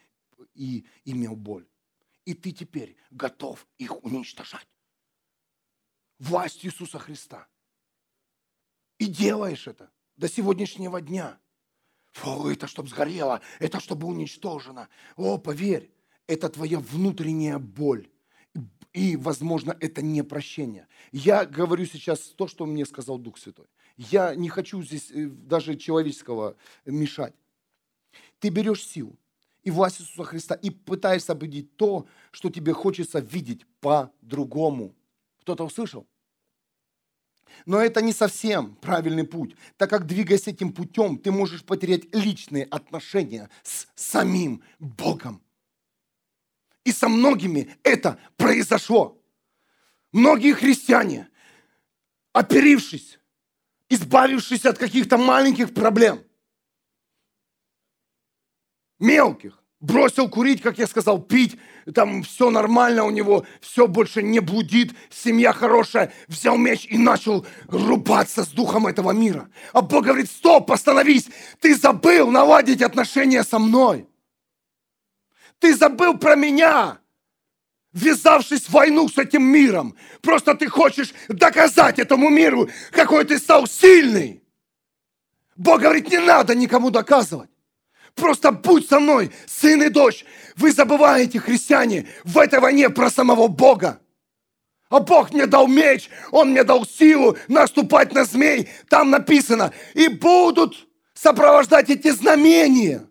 и имел боль. И ты теперь готов их уничтожать. Власть Иисуса Христа. И делаешь это до сегодняшнего дня. Фу, это чтобы сгорело, это чтобы уничтожено. О, поверь, это твоя внутренняя боль. И, возможно, это не прощение. Я говорю сейчас то, что мне сказал Дух Святой. Я не хочу здесь э, даже человеческого мешать. Ты берешь силу и власть Иисуса Христа и пытаешься победить то, что тебе хочется видеть по-другому. Кто-то услышал? Но это не совсем правильный путь, так как двигаясь этим путем, ты можешь потерять личные отношения с самим Богом. И со многими это произошло. Многие христиане, оперившись избавившись от каких-то маленьких проблем. Мелких. Бросил курить, как я сказал, пить, там все нормально у него, все больше не блудит, семья хорошая. Взял меч и начал рубаться с духом этого мира. А Бог говорит, стоп, остановись, ты забыл наладить отношения со мной. Ты забыл про меня ввязавшись в войну с этим миром. Просто ты хочешь доказать этому миру, какой ты стал сильный. Бог говорит, не надо никому доказывать. Просто будь со мной, сын и дочь. Вы забываете, христиане, в этой войне про самого Бога. А Бог мне дал меч, Он мне дал силу наступать на змей. Там написано, и будут сопровождать эти знамения.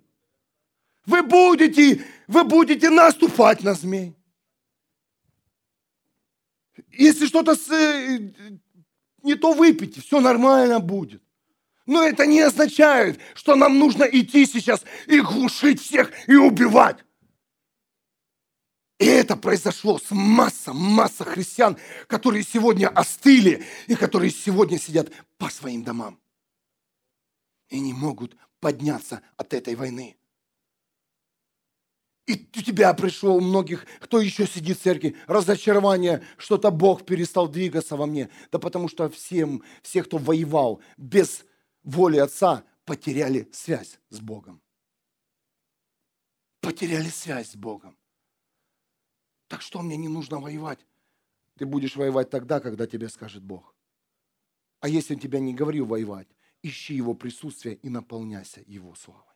Вы будете, вы будете наступать на змей. Если что-то с, э, не то выпейте, все нормально будет. Но это не означает, что нам нужно идти сейчас и глушить всех и убивать. И это произошло с масса, масса христиан, которые сегодня остыли и которые сегодня сидят по своим домам. И не могут подняться от этой войны. И у тебя пришло у многих, кто еще сидит в церкви, разочарование, что-то Бог перестал двигаться во мне. Да потому что всем, все, кто воевал без воли Отца, потеряли связь с Богом. Потеряли связь с Богом. Так что мне не нужно воевать? Ты будешь воевать тогда, когда тебе скажет Бог. А если он тебя не говорил воевать, ищи его присутствие и наполняйся его славой.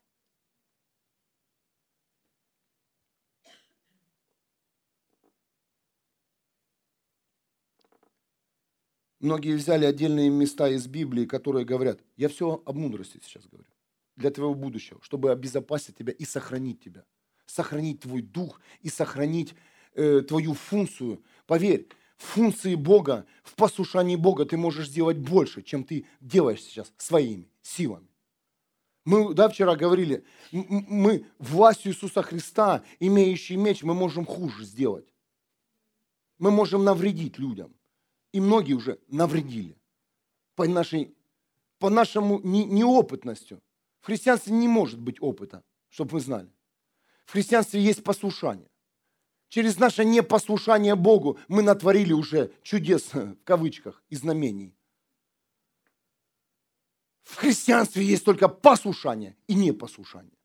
Многие взяли отдельные места из Библии, которые говорят, я все об мудрости сейчас говорю, для твоего будущего, чтобы обезопасить тебя и сохранить тебя. Сохранить твой дух и сохранить э, твою функцию. Поверь, функции Бога, в послушании Бога ты можешь сделать больше, чем ты делаешь сейчас своими силами. Мы да, вчера говорили, мы властью Иисуса Христа, имеющий меч, мы можем хуже сделать. Мы можем навредить людям. И многие уже навредили по, нашей, по нашему не, неопытностью. В христианстве не может быть опыта, чтобы вы знали. В христианстве есть послушание. Через наше непослушание Богу мы натворили уже чудес, в кавычках, и знамений. В христианстве есть только послушание и непослушание.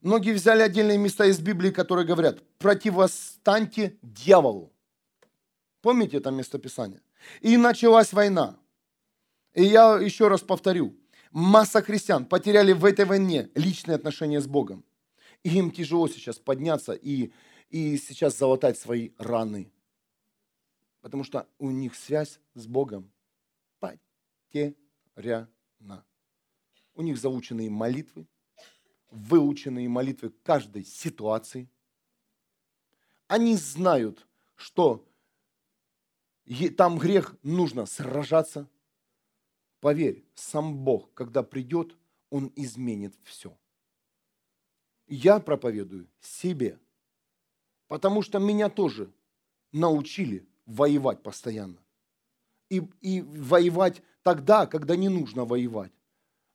Многие взяли отдельные места из Библии, которые говорят, противостаньте дьяволу. Помните это местописание? И началась война. И я еще раз повторю, масса христиан потеряли в этой войне личные отношения с Богом. И им тяжело сейчас подняться и, и сейчас залатать свои раны. Потому что у них связь с Богом потеряна. У них заученные молитвы, выученные молитвы каждой ситуации. Они знают, что там грех нужно сражаться. Поверь, сам Бог, когда придет, Он изменит все. Я проповедую себе, потому что меня тоже научили воевать постоянно. И, и воевать тогда, когда не нужно воевать.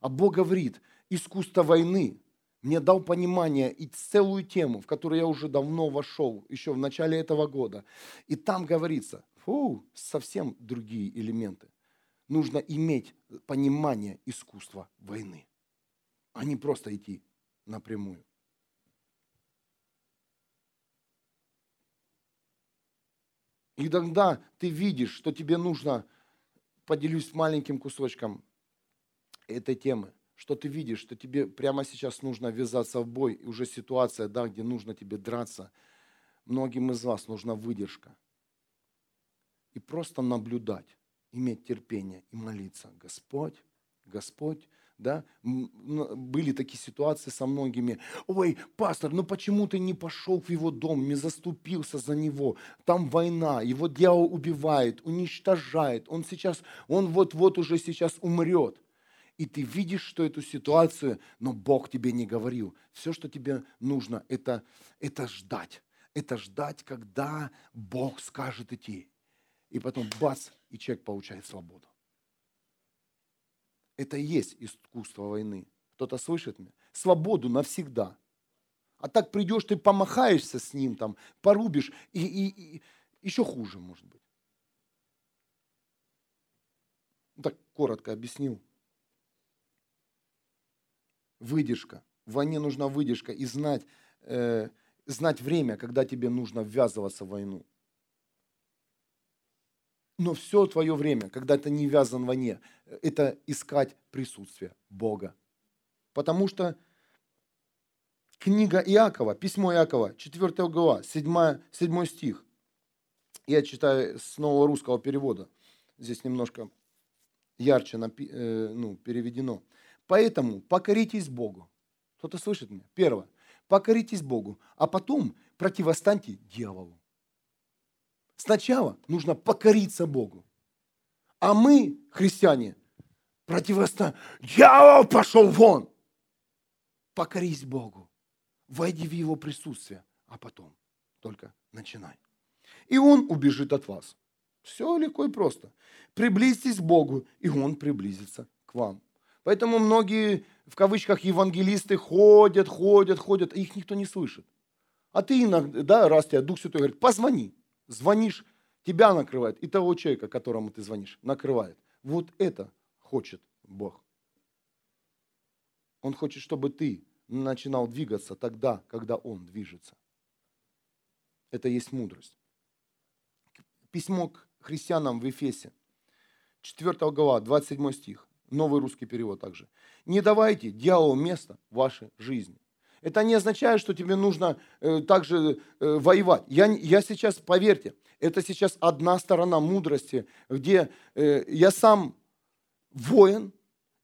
А Бог говорит, искусство войны мне дал понимание и целую тему, в которую я уже давно вошел, еще в начале этого года. И там говорится, фу, совсем другие элементы. Нужно иметь понимание искусства войны, а не просто идти напрямую. И тогда ты видишь, что тебе нужно, поделюсь маленьким кусочком этой темы – что ты видишь, что тебе прямо сейчас нужно ввязаться в бой, и уже ситуация, да, где нужно тебе драться, многим из вас нужна выдержка. И просто наблюдать, иметь терпение и молиться. Господь, Господь, да, были такие ситуации со многими. Ой, пастор, ну почему ты не пошел в его дом, не заступился за него? Там война, его дьявол убивает, уничтожает. Он сейчас, он вот-вот уже сейчас умрет и ты видишь, что эту ситуацию, но Бог тебе не говорил. Все, что тебе нужно, это, это ждать. Это ждать, когда Бог скажет идти. И потом бац, и человек получает свободу. Это и есть искусство войны. Кто-то слышит меня? Свободу навсегда. А так придешь, ты помахаешься с ним, там, порубишь, и, и, и еще хуже, может быть. Так коротко объяснил выдержка. В войне нужна выдержка и знать, э, знать время, когда тебе нужно ввязываться в войну. Но все твое время, когда ты не ввязан в войне, это искать присутствие Бога. Потому что книга Иакова, письмо Иакова, 4 глава, 7, 7 стих. Я читаю с нового русского перевода. Здесь немножко ярче э, ну, переведено. Поэтому покоритесь Богу. Кто-то слышит меня? Первое. Покоритесь Богу, а потом противостаньте дьяволу. Сначала нужно покориться Богу. А мы, христиане, противостоим. Дьявол пошел вон! Покорись Богу. Войди в Его присутствие, а потом только начинай. И Он убежит от вас. Все легко и просто. Приблизьтесь к Богу, и Он приблизится к вам. Поэтому многие, в кавычках, евангелисты ходят, ходят, ходят, и их никто не слышит. А ты иногда, да, раз тебя Дух Святой говорит, позвони. Звонишь, тебя накрывает, и того человека, которому ты звонишь, накрывает. Вот это хочет Бог. Он хочет, чтобы ты начинал двигаться тогда, когда Он движется. Это есть мудрость. Письмо к христианам в Ефесе, 4 глава, 27 стих. Новый русский перевод также. Не давайте дьяволу место в вашей жизни. Это не означает, что тебе нужно э, также э, воевать. Я, я сейчас, поверьте, это сейчас одна сторона мудрости, где э, я сам воин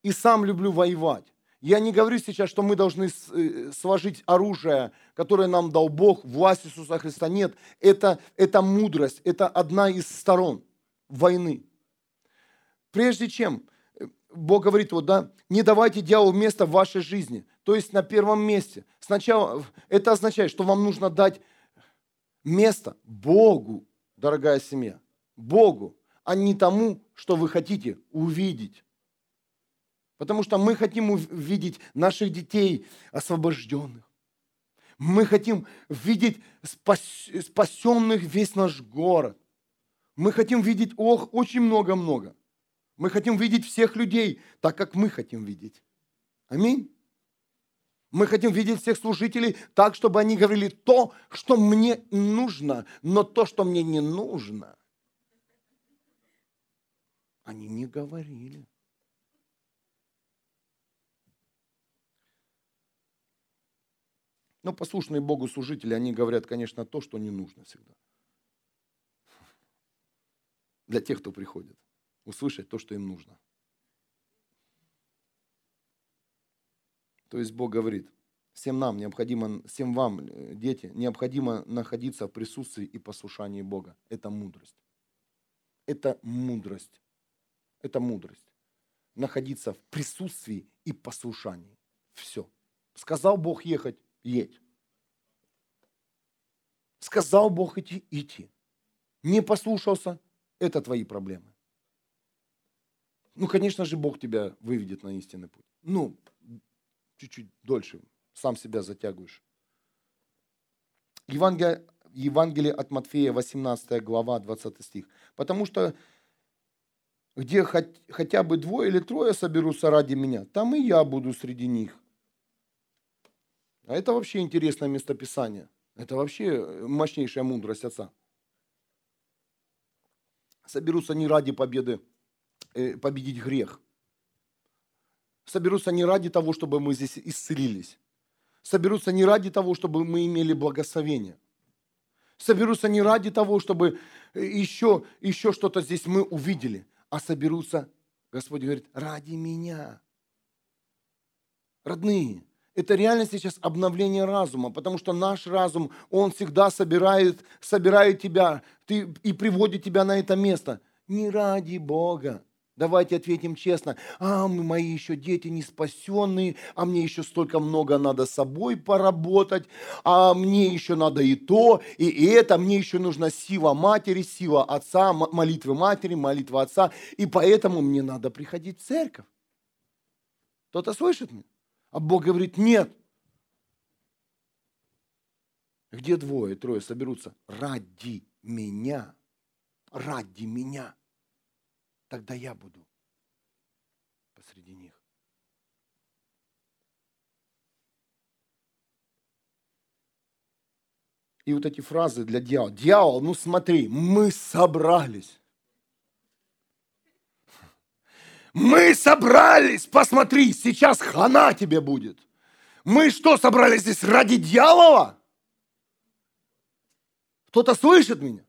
и сам люблю воевать. Я не говорю сейчас, что мы должны э, сложить оружие, которое нам дал Бог, власть Иисуса Христа. Нет, это, это мудрость, это одна из сторон войны. Прежде чем Бог говорит, вот, да, не давайте дьяволу место в вашей жизни. То есть на первом месте. Сначала это означает, что вам нужно дать место Богу, дорогая семья. Богу, а не тому, что вы хотите увидеть. Потому что мы хотим увидеть наших детей освобожденных. Мы хотим видеть спас, спасенных весь наш город. Мы хотим видеть ох, очень много-много. Мы хотим видеть всех людей так, как мы хотим видеть. Аминь. Мы хотим видеть всех служителей так, чтобы они говорили то, что мне нужно, но то, что мне не нужно, они не говорили. Но послушные Богу служители, они говорят, конечно, то, что не нужно всегда. Для тех, кто приходит услышать то, что им нужно. То есть Бог говорит, всем нам необходимо, всем вам, э, дети, необходимо находиться в присутствии и послушании Бога. Это мудрость. Это мудрость. Это мудрость. Находиться в присутствии и послушании. Все. Сказал Бог ехать, едь. Сказал Бог идти, идти. Не послушался, это твои проблемы ну, конечно же, Бог тебя выведет на истинный путь. Ну, чуть-чуть дольше, сам себя затягиваешь. Евангелие, Евангелие от Матфея, 18 глава, 20 стих. Потому что где хоть, хотя бы двое или трое соберутся ради меня, там и я буду среди них. А это вообще интересное местописание. Это вообще мощнейшая мудрость Отца. Соберутся не ради победы Э, победить грех. Соберутся не ради того, чтобы мы здесь исцелились. Соберутся не ради того, чтобы мы имели благословение. Соберутся не ради того, чтобы еще, еще что-то здесь мы увидели, а соберутся, Господь говорит, ради меня. Родные, это реально сейчас обновление разума, потому что наш разум, он всегда собирает, собирает тебя ты, и приводит тебя на это место. Не ради Бога, Давайте ответим честно. А, мои еще дети не спасенные, а мне еще столько много надо с собой поработать, а мне еще надо и то, и это, мне еще нужна сила матери, сила отца, молитвы матери, молитва отца, и поэтому мне надо приходить в церковь. Кто-то слышит меня? А Бог говорит, нет. Где двое, трое соберутся? Ради меня. Ради меня тогда я буду посреди них. И вот эти фразы для дьявола. Дьявол, ну смотри, мы собрались. Мы собрались, посмотри, сейчас хана тебе будет. Мы что, собрались здесь ради дьявола? Кто-то слышит меня?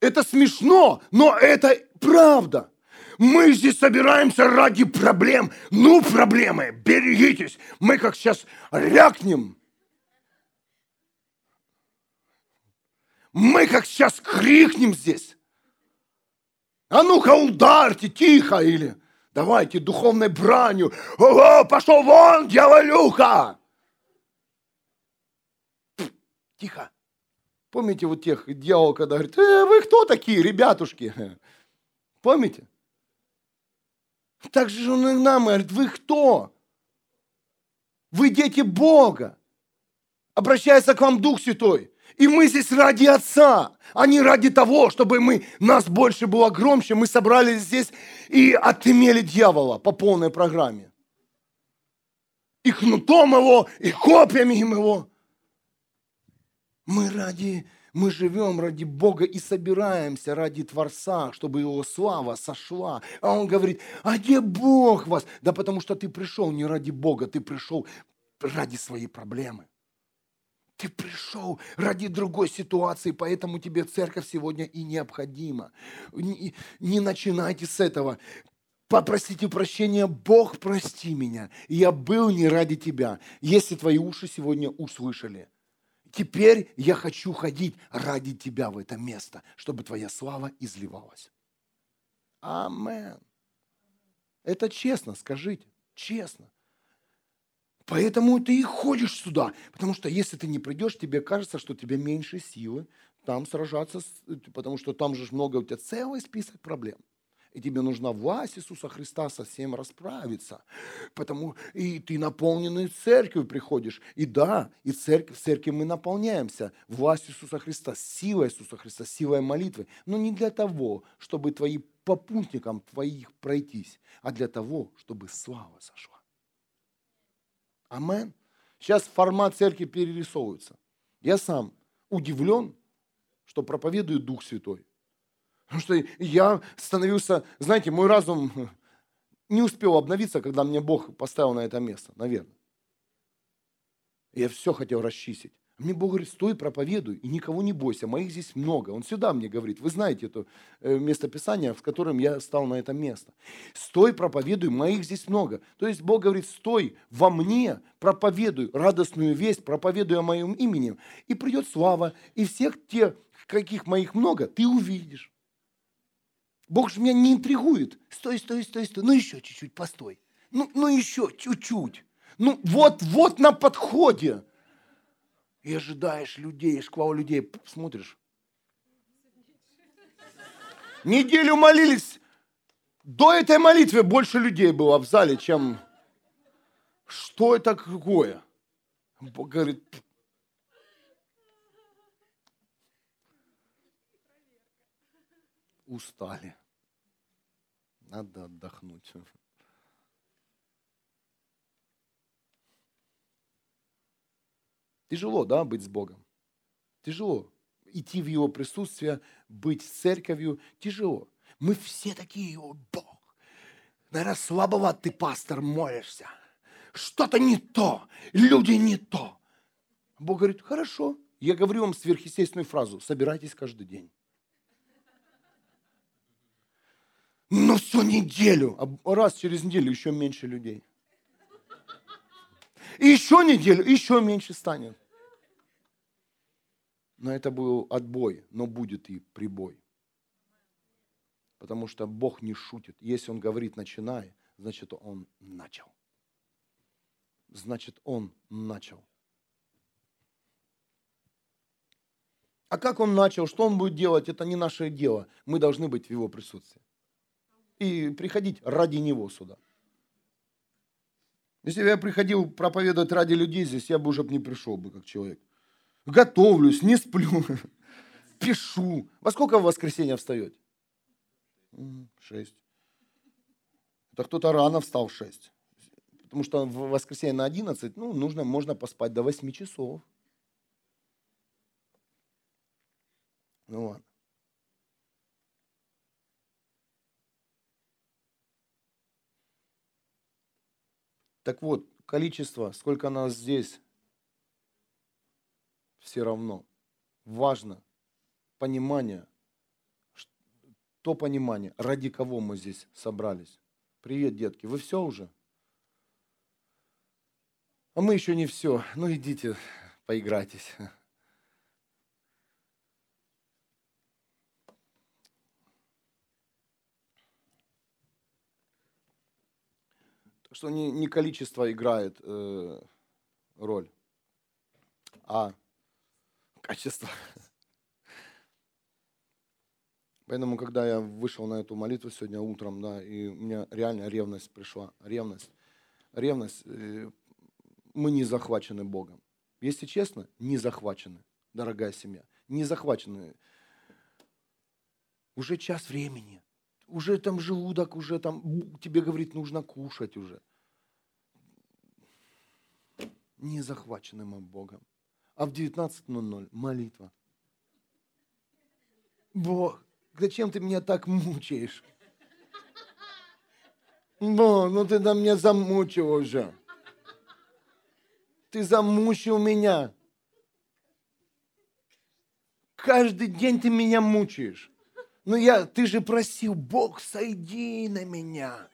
Это смешно, но это правда. Мы здесь собираемся ради проблем. Ну, проблемы, берегитесь. Мы как сейчас рякнем. Мы как сейчас крикнем здесь. А ну-ка ударьте, тихо или давайте духовной бранью. Ого, пошел вон, дьяволюка! Тихо. Помните вот тех дьявол, когда говорит, э, вы кто такие, ребятушки? Помните? Так же он и нам говорит, вы кто? Вы дети Бога. Обращается к вам Дух Святой. И мы здесь ради Отца, а не ради того, чтобы мы, нас больше было громче. Мы собрались здесь и отымели дьявола по полной программе. И кнутом его, и копьями его. Мы ради, мы живем ради Бога и собираемся ради Творца, чтобы Его слава сошла. А Он говорит, а где Бог вас? Да потому что ты пришел не ради Бога, ты пришел ради своей проблемы. Ты пришел ради другой ситуации, поэтому тебе церковь сегодня и необходима. Не, не начинайте с этого. Попросите прощения, Бог прости меня. Я был не ради тебя. Если твои уши сегодня услышали – Теперь я хочу ходить ради тебя в это место, чтобы твоя слава изливалась. Амен. Это честно, скажите, честно. Поэтому ты и ходишь сюда. Потому что если ты не придешь, тебе кажется, что тебе меньше силы там сражаться, потому что там же много, у тебя целый список проблем и тебе нужна власть Иисуса Христа со всем расправиться. Потому и ты наполненный церковью приходишь. И да, и церковь, в церкви мы наполняемся властью Иисуса Христа, силой Иисуса Христа, силой молитвы. Но не для того, чтобы твои попутникам твоих пройтись, а для того, чтобы слава сошла. Амен. Сейчас формат церкви перерисовывается. Я сам удивлен, что проповедует Дух Святой. Потому что я становился, знаете, мой разум не успел обновиться, когда мне Бог поставил на это место, наверное. Я все хотел расчистить. Мне Бог говорит, стой, проповедуй, и никого не бойся, моих здесь много. Он всегда мне говорит, вы знаете это э, местописание, в котором я стал на это место. Стой, проповедуй, моих здесь много. То есть Бог говорит, стой во мне, проповедуй радостную весть, проповедуй о моем имени, и придет слава, и всех тех, каких моих много, ты увидишь. Бог же меня не интригует. Стой, стой, стой, стой. Ну еще чуть-чуть, постой. Ну, ну еще чуть-чуть. Ну вот, вот на подходе. И ожидаешь людей, шквал людей. Смотришь. Неделю молились. До этой молитвы больше людей было в зале, чем... Что это такое? Бог говорит, устали. Надо отдохнуть. Тяжело, да, быть с Богом? Тяжело. Идти в Его присутствие, быть с церковью, тяжело. Мы все такие, о, Бог. Наверное, слабоват ты, пастор, молишься. Что-то не то, люди не то. Бог говорит, хорошо. Я говорю вам сверхъестественную фразу, собирайтесь каждый день. Но всю неделю, а раз через неделю еще меньше людей. И еще неделю, еще меньше станет. Но это был отбой, но будет и прибой. Потому что Бог не шутит. Если Он говорит «начинай», значит Он начал. Значит, Он начал. А как Он начал, что Он будет делать, это не наше дело. Мы должны быть в Его присутствии и приходить ради Него сюда. Если бы я приходил проповедовать ради людей здесь, я бы уже не пришел бы как человек. Готовлюсь, не сплю, пишу. Во сколько в воскресенье встаете? Шесть. Это кто-то рано встал в шесть. Потому что в воскресенье на 11, ну, нужно, можно поспать до 8 часов. Ну ладно. Так вот, количество, сколько нас здесь, все равно. Важно понимание, то понимание, ради кого мы здесь собрались. Привет, детки, вы все уже? А мы еще не все. Ну идите, поиграйтесь. Что не, не количество играет э, роль, а качество. Поэтому, когда я вышел на эту молитву сегодня утром, да, и у меня реально ревность пришла, ревность, ревность, э, мы не захвачены Богом. Если честно, не захвачены, дорогая семья, не захвачены. Уже час времени, уже там желудок, уже там тебе говорит, нужно кушать уже. Не захвачены мы Богом. А в 19.00 молитва. Бог, зачем ты меня так мучаешь? Бог, ну ты на меня замучил уже. Ты замучил меня. Каждый день ты меня мучаешь. Ну я, ты же просил, Бог, сойди на меня.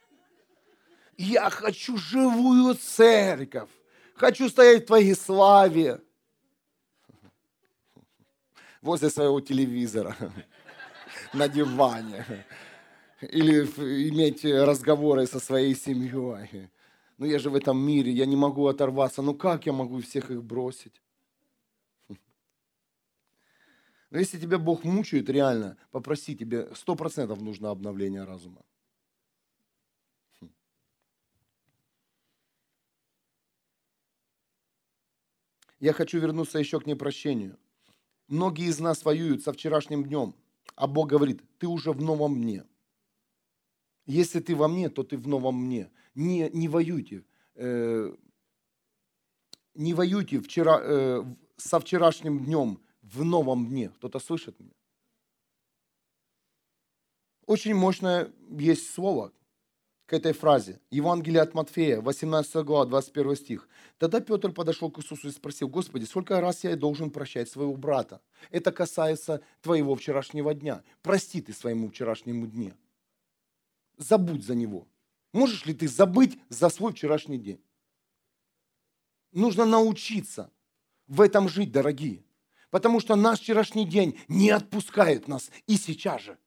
Я хочу живую церковь. Хочу стоять в твоей славе. Возле своего телевизора. На диване. Или иметь разговоры со своей семьей. Ну я же в этом мире, я не могу оторваться. Ну как я могу всех их бросить? Но если тебя Бог мучает, реально, попроси, тебе сто процентов нужно обновление разума. Я хочу вернуться еще к непрощению. Многие из нас воюют со вчерашним днем, а Бог говорит, ты уже в новом мне. Если ты во мне, то ты в новом мне. Не, не воюйте. Э, не воюйте вчера, э, со вчерашним днем в новом дне. Кто-то слышит меня? Очень мощное есть слово к этой фразе. Евангелие от Матфея, 18 глава, 21 стих. Тогда Петр подошел к Иисусу и спросил, Господи, сколько раз я должен прощать своего брата? Это касается твоего вчерашнего дня. Прости ты своему вчерашнему дне. Забудь за него. Можешь ли ты забыть за свой вчерашний день? Нужно научиться в этом жить, дорогие. Потому что наш вчерашний день не отпускает нас и сейчас же.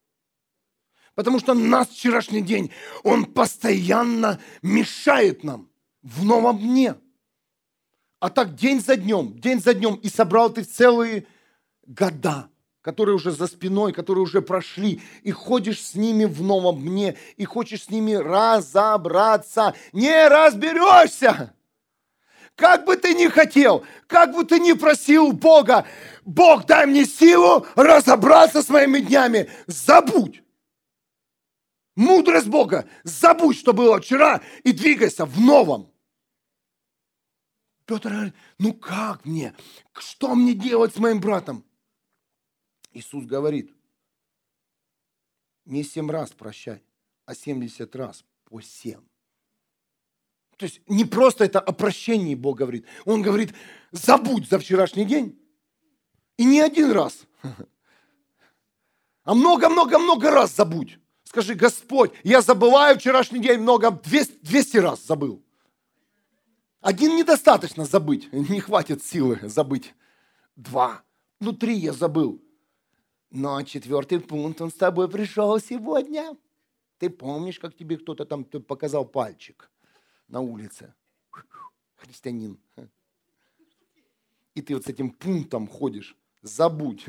Потому что наш вчерашний день, он постоянно мешает нам в новом дне. А так день за днем, день за днем, и собрал ты целые года, которые уже за спиной, которые уже прошли, и ходишь с ними в новом дне, и хочешь с ними разобраться. Не разберешься! Как бы ты ни хотел, как бы ты ни просил Бога, Бог, дай мне силу разобраться с моими днями. Забудь. Мудрость Бога. Забудь, что было вчера, и двигайся в новом. Петр говорит, ну как мне? Что мне делать с моим братом? Иисус говорит, не семь раз прощай, а семьдесят раз по семь. То есть не просто это о прощении Бог говорит. Он говорит, забудь за вчерашний день. И не один раз. А много-много-много раз забудь. Скажи, Господь, я забываю вчерашний день много, 200, 200 раз забыл. Один недостаточно забыть, не хватит силы забыть. Два, ну три я забыл. Но четвертый пункт, он с тобой пришел сегодня. Ты помнишь, как тебе кто-то там показал пальчик? на улице. Христианин. И ты вот с этим пунктом ходишь. Забудь.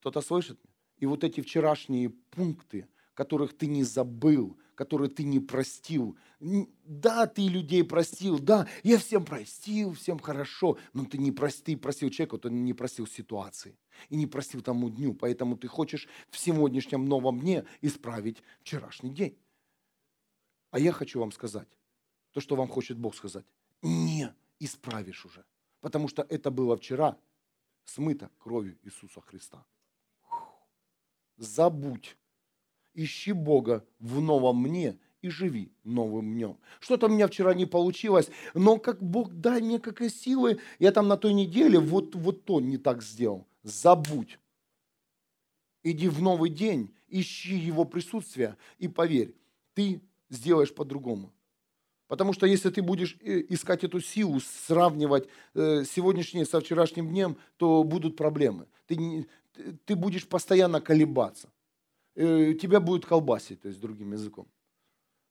Кто-то слышит? И вот эти вчерашние пункты, которых ты не забыл, которые ты не простил. Да, ты людей простил, да, я всем простил, всем хорошо, но ты не прости, простил человека, ты не простил ситуации и не простил тому дню. Поэтому ты хочешь в сегодняшнем новом дне исправить вчерашний день. А я хочу вам сказать, то, что вам хочет Бог сказать, не исправишь уже. Потому что это было вчера смыто кровью Иисуса Христа. Забудь. Ищи Бога в новом мне и живи новым днем. Что-то у меня вчера не получилось, но как Бог дай мне какие силы, я там на той неделе вот, вот то не так сделал. Забудь. Иди в новый день, ищи Его присутствие и поверь, ты сделаешь по-другому. Потому что если ты будешь э, искать эту силу, сравнивать э, сегодняшний со вчерашним днем, то будут проблемы. Ты, ты будешь постоянно колебаться. Э, тебя будет колбасить, то есть другим языком.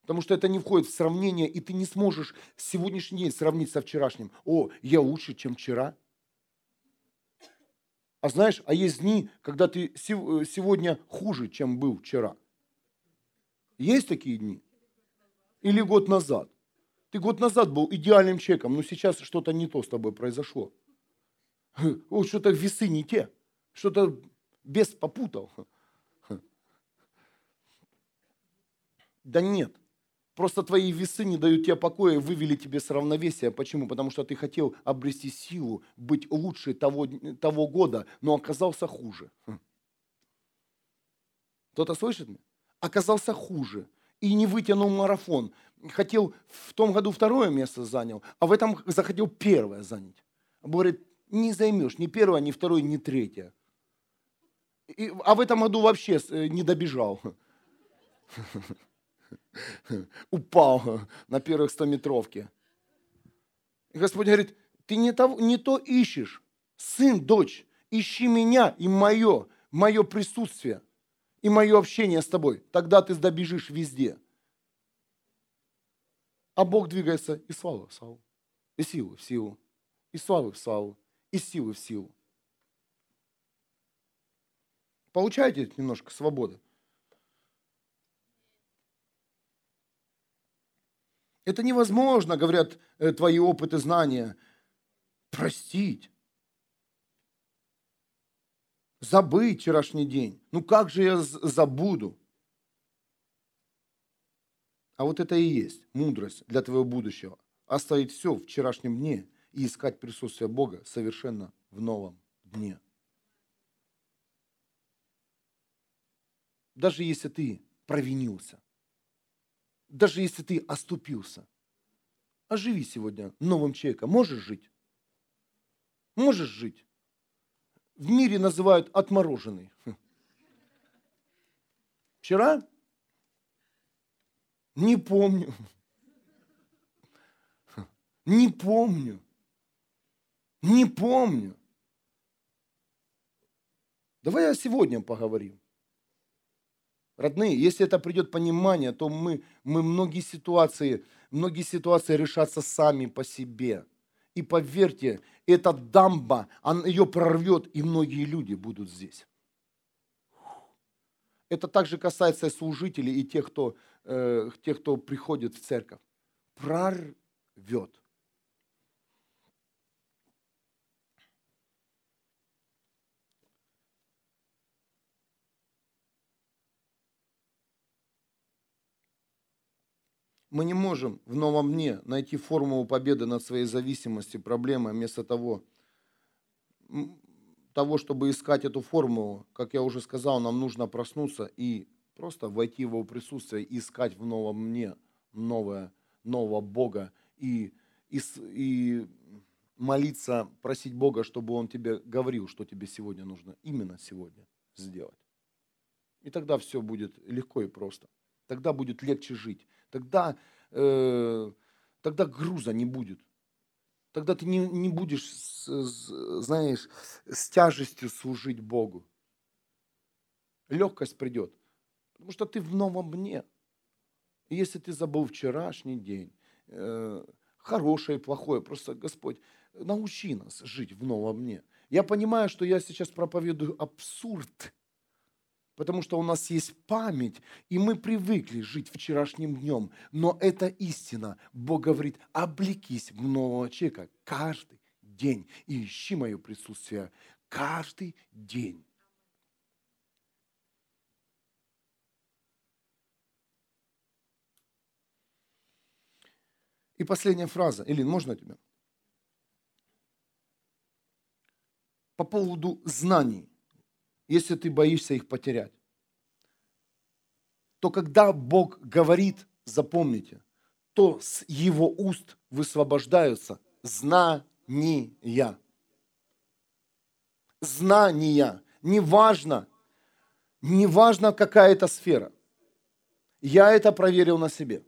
Потому что это не входит в сравнение, и ты не сможешь сегодняшний день сравнить со вчерашним. О, я лучше, чем вчера. А знаешь, а есть дни, когда ты э, сегодня хуже, чем был вчера. Есть такие дни? Или год назад? Ты год назад был идеальным человеком, но сейчас что-то не то с тобой произошло. О, что-то весы не те, что-то без попутал. Да нет, Просто твои весы не дают тебе покоя, вывели тебе с равновесия. Почему? Потому что ты хотел обрести силу, быть лучше того, того года, но оказался хуже. Кто-то слышит меня? Оказался хуже. И не вытянул марафон. Хотел в том году второе место занял, а в этом захотел первое занять. Говорит, не займешь ни первое, ни второе, ни третье. И, а в этом году вообще э, не добежал. упал на первых 100 метровке. И Господь говорит, ты не, того, не то ищешь. Сын, дочь, ищи меня и мое, мое присутствие и мое общение с тобой. Тогда ты добежишь везде. А Бог двигается и слава в славу, и силы в силу, и славы в славу, и силы в силу. Получаете немножко свободы? Это невозможно, говорят э, твои опыты, знания. Простить. Забыть вчерашний день. Ну как же я забуду? А вот это и есть мудрость для твоего будущего. Оставить все в вчерашнем дне и искать присутствие Бога совершенно в новом дне. Даже если ты провинился, даже если ты оступился, оживи сегодня новым человеком. Можешь жить? Можешь жить? В мире называют отмороженный. Вчера? Не помню. Не помню. Не помню. Давай о сегодня поговорим. Родные, если это придет понимание, то мы, мы многие ситуации, многие ситуации решатся сами по себе. И поверьте, эта дамба, она ее прорвет, и многие люди будут здесь. Это также касается служителей и тех, кто, э, тех, кто приходит в церковь. Прорвет. Мы не можем в новом дне найти формулу победы над своей зависимостью, проблемой, вместо того, того, чтобы искать эту формулу, как я уже сказал, нам нужно проснуться и просто войти в его присутствие и искать в новом мне новое, нового Бога и, и, и молиться, просить Бога, чтобы Он тебе говорил, что тебе сегодня нужно именно сегодня сделать. И тогда все будет легко и просто. Тогда будет легче жить тогда, э, тогда груза не будет. Тогда ты не, не будешь, знаешь, с тяжестью служить Богу. Легкость придет, потому что ты в новом дне. И если ты забыл вчерашний день, э, хорошее и плохое, просто Господь, научи нас жить в новом дне. Я понимаю, что я сейчас проповедую абсурд, Потому что у нас есть память, и мы привыкли жить вчерашним днем. Но это истина. Бог говорит, облекись в нового человека каждый день и ищи мое присутствие каждый день. И последняя фраза. Илин, можно тебя? По поводу знаний если ты боишься их потерять. То когда Бог говорит, запомните, то с Его уст высвобождаются знания. Знания. Неважно, неважно какая это сфера. Я это проверил на себе.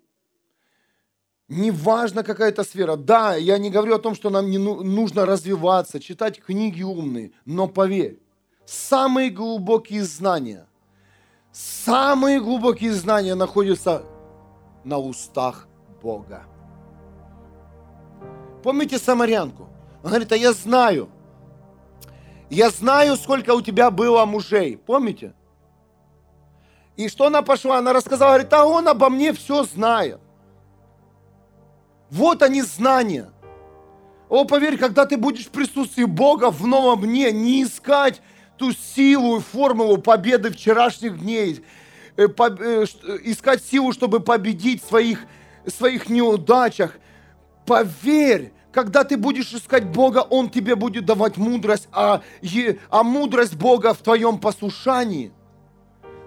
Неважно какая это сфера. Да, я не говорю о том, что нам не ну, нужно развиваться, читать книги умные, но поверь, самые глубокие знания, самые глубокие знания находятся на устах Бога. Помните самарянку? Он говорит, а я знаю. Я знаю, сколько у тебя было мужей. Помните? И что она пошла? Она рассказала, говорит, а он обо мне все знает. Вот они знания. О, поверь, когда ты будешь в присутствии Бога в новом дне, не искать ту силу и формулу победы вчерашних дней, э, э, искать силу, чтобы победить в своих, своих неудачах. Поверь, когда ты будешь искать Бога, Он тебе будет давать мудрость, а, а мудрость Бога в твоем послушании.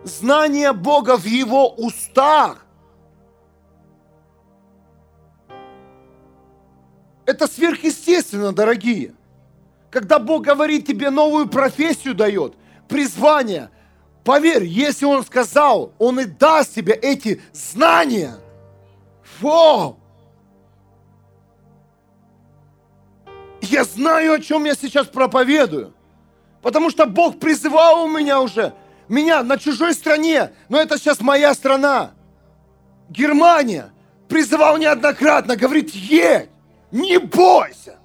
Знание Бога в Его устах. Это сверхъестественно, дорогие. Когда Бог говорит тебе новую профессию дает, призвание, поверь, если Он сказал, Он и даст тебе эти знания. Вау! Я знаю, о чем я сейчас проповедую. Потому что Бог призывал у меня уже, меня на чужой стране, но это сейчас моя страна. Германия призывал неоднократно, говорит, едь, не бойся.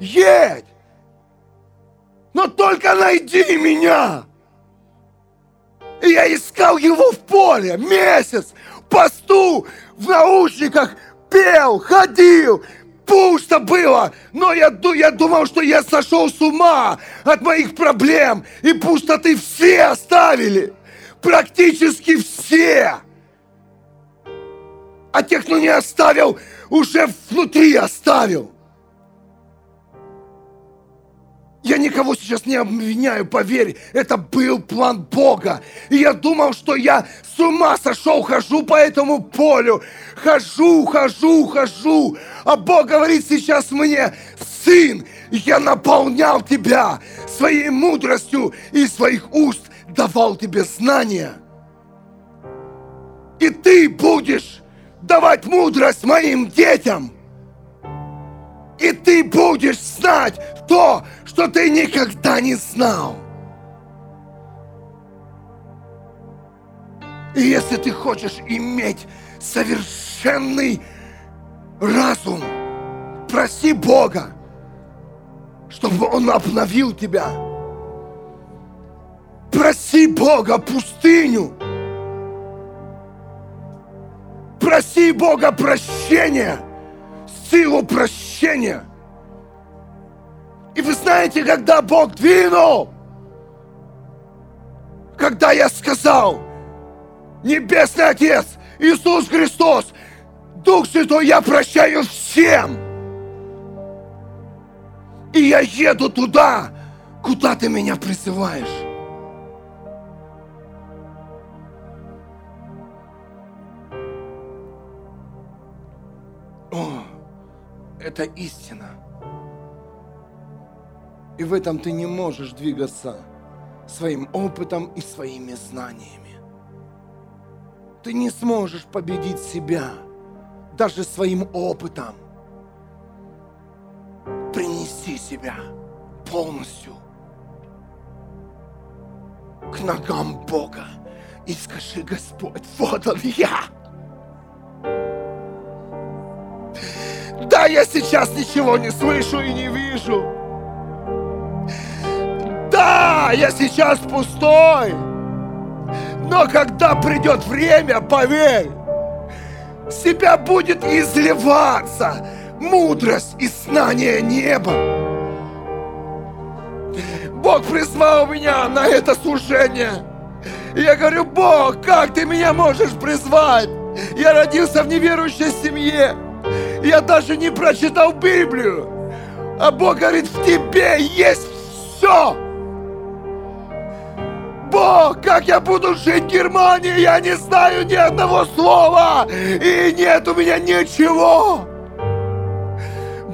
Едь, но только найди меня. И я искал его в поле месяц, посту, в наушниках, пел, ходил, пусто было, но я, я думал, что я сошел с ума от моих проблем, и пустоты все оставили, практически все. А тех, кто не оставил, уже внутри оставил. Я никого сейчас не обвиняю, поверь, это был план Бога. И я думал, что я с ума сошел, хожу по этому полю, хожу, хожу, хожу. А Бог говорит сейчас мне, сын, я наполнял тебя своей мудростью и своих уст давал тебе знания. И ты будешь давать мудрость моим детям. И ты будешь знать то, что ты никогда не знал. И если ты хочешь иметь совершенный разум, проси Бога, чтобы Он обновил тебя. Проси Бога пустыню. Проси Бога прощения, силу прощения – и вы знаете, когда Бог двинул, когда я сказал, Небесный Отец, Иисус Христос, Дух Святой, я прощаю всем. И я еду туда, куда ты меня призываешь. О, это истина. И в этом ты не можешь двигаться своим опытом и своими знаниями. Ты не сможешь победить себя даже своим опытом. Принеси себя полностью к ногам Бога и скажи, Господь, вот он я. Да, я сейчас ничего не слышу и не вижу. Да, я сейчас пустой. Но когда придет время, поверь, себя будет изливаться мудрость и знание неба. Бог призвал меня на это служение. И я говорю, Бог, как ты меня можешь призвать? Я родился в неверующей семье. Я даже не прочитал Библию. А Бог говорит, в тебе есть все. Бог, как я буду жить в Германии, я не знаю ни одного слова, и нет у меня ничего.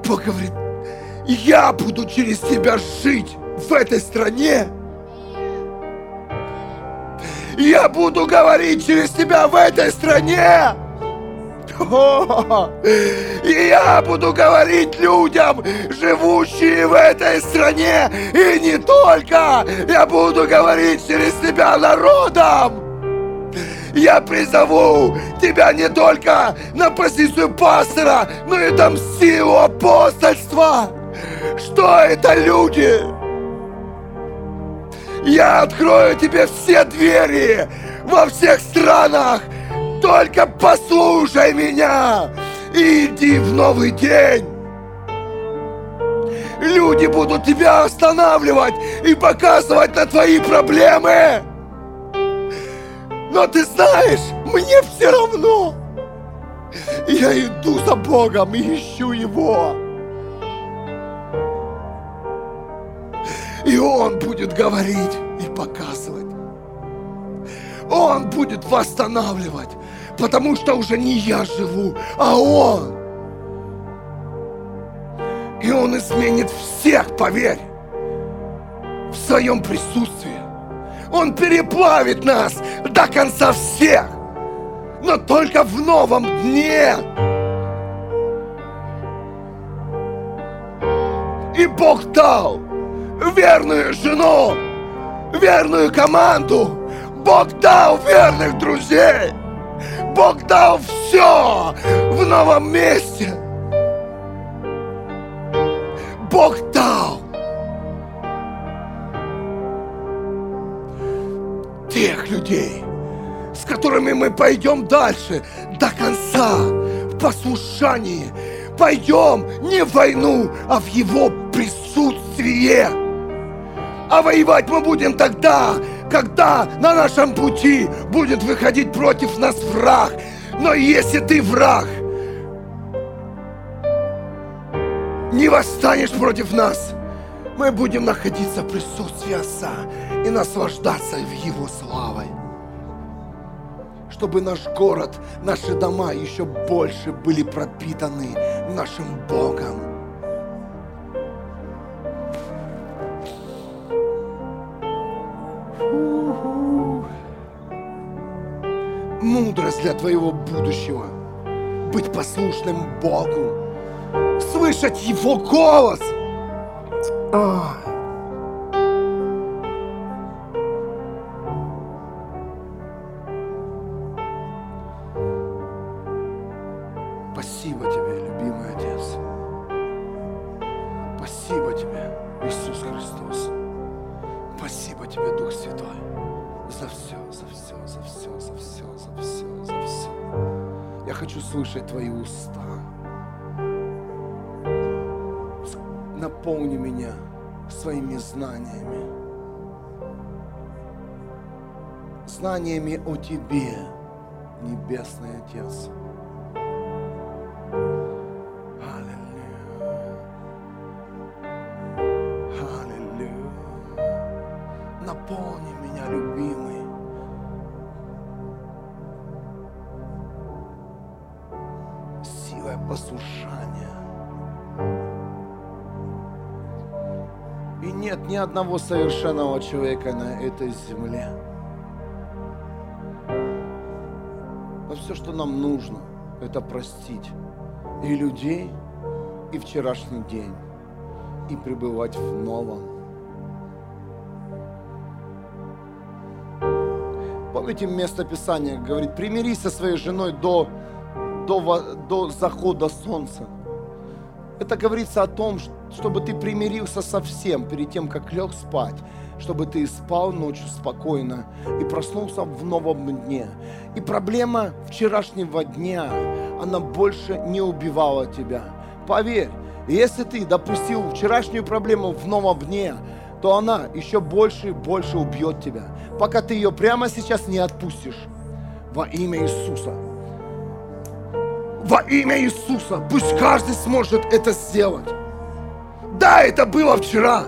Бог говорит, я буду через тебя жить в этой стране. Я буду говорить через тебя в этой стране. И я буду говорить людям, живущие в этой стране, и не только, я буду говорить через тебя народам. Я призову тебя не только на позицию пастора, но и дам силу апостольства. Что это люди? Я открою тебе все двери во всех странах. Только послушай меня и иди в новый день. Люди будут тебя останавливать и показывать на твои проблемы. Но ты знаешь, мне все равно. Я иду за Богом и ищу Его. И Он будет говорить и показывать. Он будет восстанавливать, потому что уже не я живу, а Он. И Он изменит всех, поверь, в своем присутствии. Он переплавит нас до конца всех, но только в новом дне. И Бог дал верную жену, верную команду. Бог дал верных друзей. Бог дал все в новом месте. Бог дал тех людей, с которыми мы пойдем дальше до конца в послушании. Пойдем не в войну, а в Его присутствие. А воевать мы будем тогда, когда на нашем пути будет выходить против нас враг. Но если ты враг, не восстанешь против нас, мы будем находиться в присутствии Отца и наслаждаться в Его славой. Чтобы наш город, наши дома еще больше были пропитаны нашим Богом. Мудрость для твоего будущего. Быть послушным Богу. Слышать Его голос. Ах. Знаниями. Знаниями о Тебе, Небесный Отец. Одного совершенного человека на этой земле. Но все, что нам нужно, это простить и людей, и вчерашний день, и пребывать в новом. Помните место Писания, говорит, примирись со своей женой до, до, до захода солнца. Это говорится о том, чтобы ты примирился со всем перед тем, как лег спать, чтобы ты спал ночью спокойно и проснулся в новом дне. И проблема вчерашнего дня, она больше не убивала тебя. Поверь, если ты допустил вчерашнюю проблему в новом дне, то она еще больше и больше убьет тебя, пока ты ее прямо сейчас не отпустишь. Во имя Иисуса. Во имя Иисуса. Пусть каждый сможет это сделать. Да, это было вчера.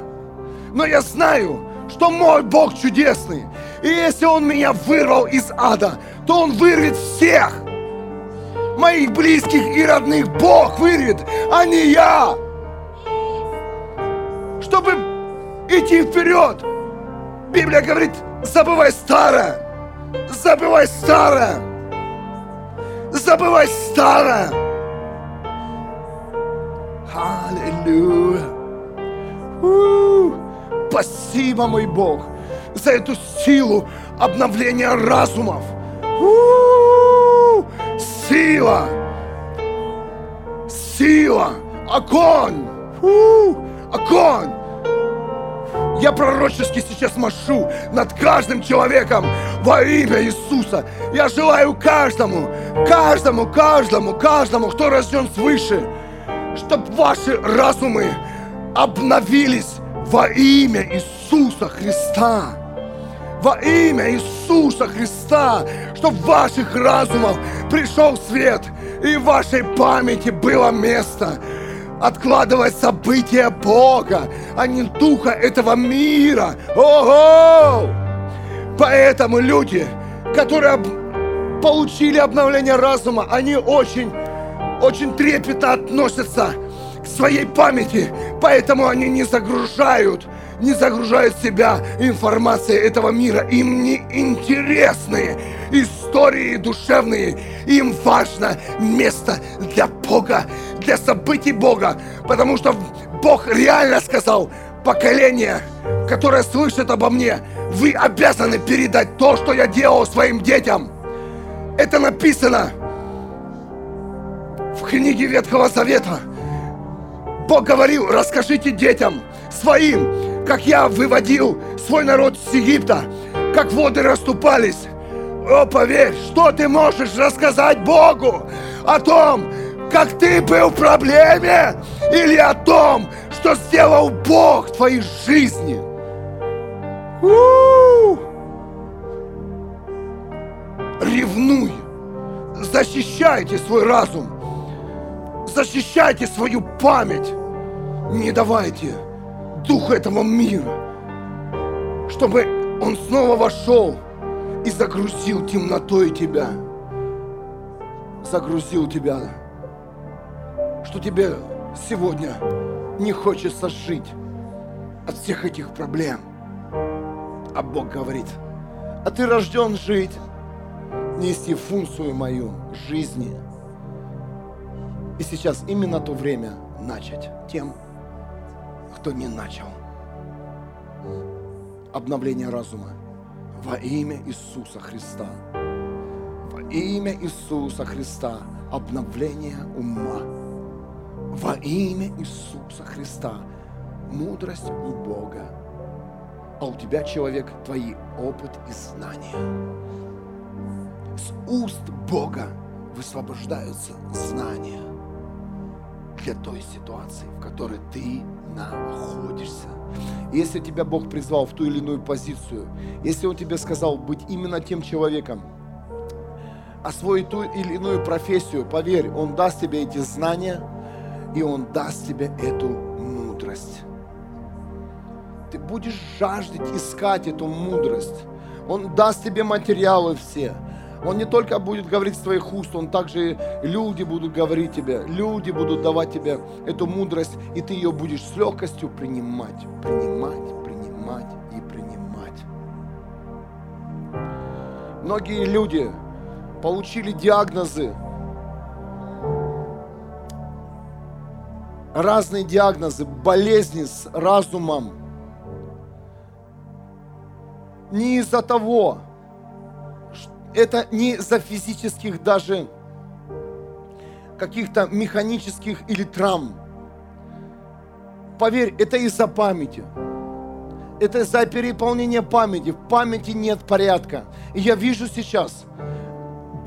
Но я знаю, что мой Бог чудесный. И если Он меня вырвал из ада, то Он вырвет всех. Моих близких и родных Бог вырвет, а не я. Чтобы идти вперед. Библия говорит, забывай старое. Забывай старое. Забывай старое. Аллилуйя. У-у-у. Спасибо, мой Бог, за эту силу обновления разумов У-у-у! Сила! Сила! Огонь! У-у-у! Огонь! Я пророчески сейчас машу над каждым человеком во имя Иисуса. Я желаю каждому, каждому, каждому, каждому, кто рожден свыше, чтобы ваши разумы обновились во имя Иисуса Христа. Во имя Иисуса Христа, чтобы в ваших разумах пришел свет и в вашей памяти было место – откладывать события Бога, а не духа этого мира. Ого! Поэтому люди, которые получили обновление разума, они очень, очень трепетно относятся своей памяти, поэтому они не загружают не загружают себя информацией этого мира. Им не интересны истории душевные. Им важно место для Бога, для событий Бога. Потому что Бог реально сказал, поколение, которое слышит обо мне, вы обязаны передать то, что я делал своим детям. Это написано в книге Ветхого Завета. Бог говорил, расскажите детям своим, как я выводил свой народ с Египта, как воды расступались. О, поверь, что ты можешь рассказать Богу о том, как ты был в проблеме, или о том, что сделал Бог в твоей жизни. У-у-у! Ревнуй, защищайте свой разум, защищайте свою память, не давайте дух этого мира, чтобы он снова вошел и загрузил темнотой тебя. Загрузил тебя, что тебе сегодня не хочется жить от всех этих проблем. А Бог говорит, а ты рожден жить, нести функцию мою жизни. И сейчас именно то время начать тем, кто не начал. Обновление разума во имя Иисуса Христа. Во имя Иисуса Христа. Обновление ума. Во имя Иисуса Христа. Мудрость у Бога. А у тебя, человек, твои опыт и знания. С уст Бога высвобождаются знания для той ситуации, в которой ты находишься. Если тебя Бог призвал в ту или иную позицию, если Он тебе сказал быть именно тем человеком, освоить ту или иную профессию, поверь, Он даст тебе эти знания, и Он даст тебе эту мудрость. Ты будешь жаждать искать эту мудрость. Он даст тебе материалы все – он не только будет говорить с твоих уст, Он также люди будут говорить тебе, люди будут давать тебе эту мудрость, и ты ее будешь с легкостью принимать, принимать, принимать и принимать. Многие люди получили диагнозы, разные диагнозы, болезни с разумом. Не из-за того, это не за физических даже каких-то механических или травм. Поверь, это из-за памяти. Это из-за переполнения памяти. В памяти нет порядка. И я вижу сейчас,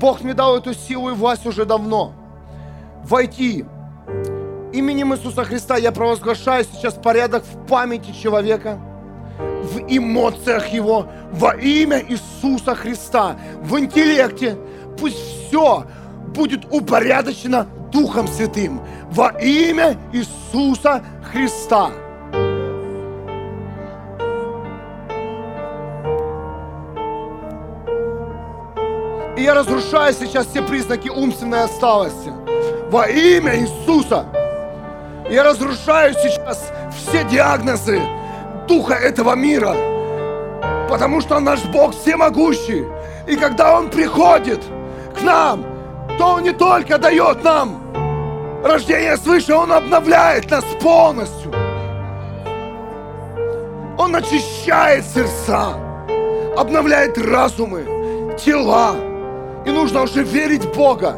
Бог мне дал эту силу и власть уже давно. Войти именем Иисуса Христа я провозглашаю сейчас порядок в памяти человека – в эмоциях его во имя Иисуса Христа, в интеллекте. Пусть все будет упорядочено Духом Святым во имя Иисуса Христа. И я разрушаю сейчас все признаки умственной отсталости. Во имя Иисуса. Я разрушаю сейчас все диагнозы, духа этого мира. Потому что наш Бог всемогущий. И когда Он приходит к нам, то Он не только дает нам рождение свыше, Он обновляет нас полностью. Он очищает сердца, обновляет разумы, тела, И нужно уже верить в Бога.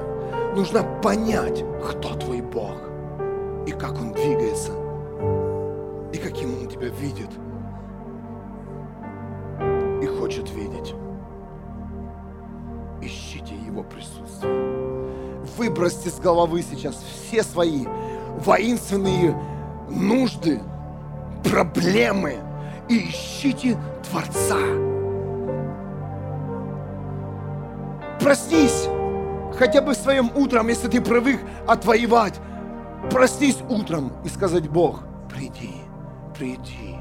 Нужно понять, кто твой Бог и как Он двигается, хочет видеть. Ищите Его присутствие. Выбросьте с головы сейчас все свои воинственные нужды, проблемы и ищите Творца. Проснись хотя бы своим утром, если ты привык отвоевать. Проснись утром и сказать, Бог, приди, приди.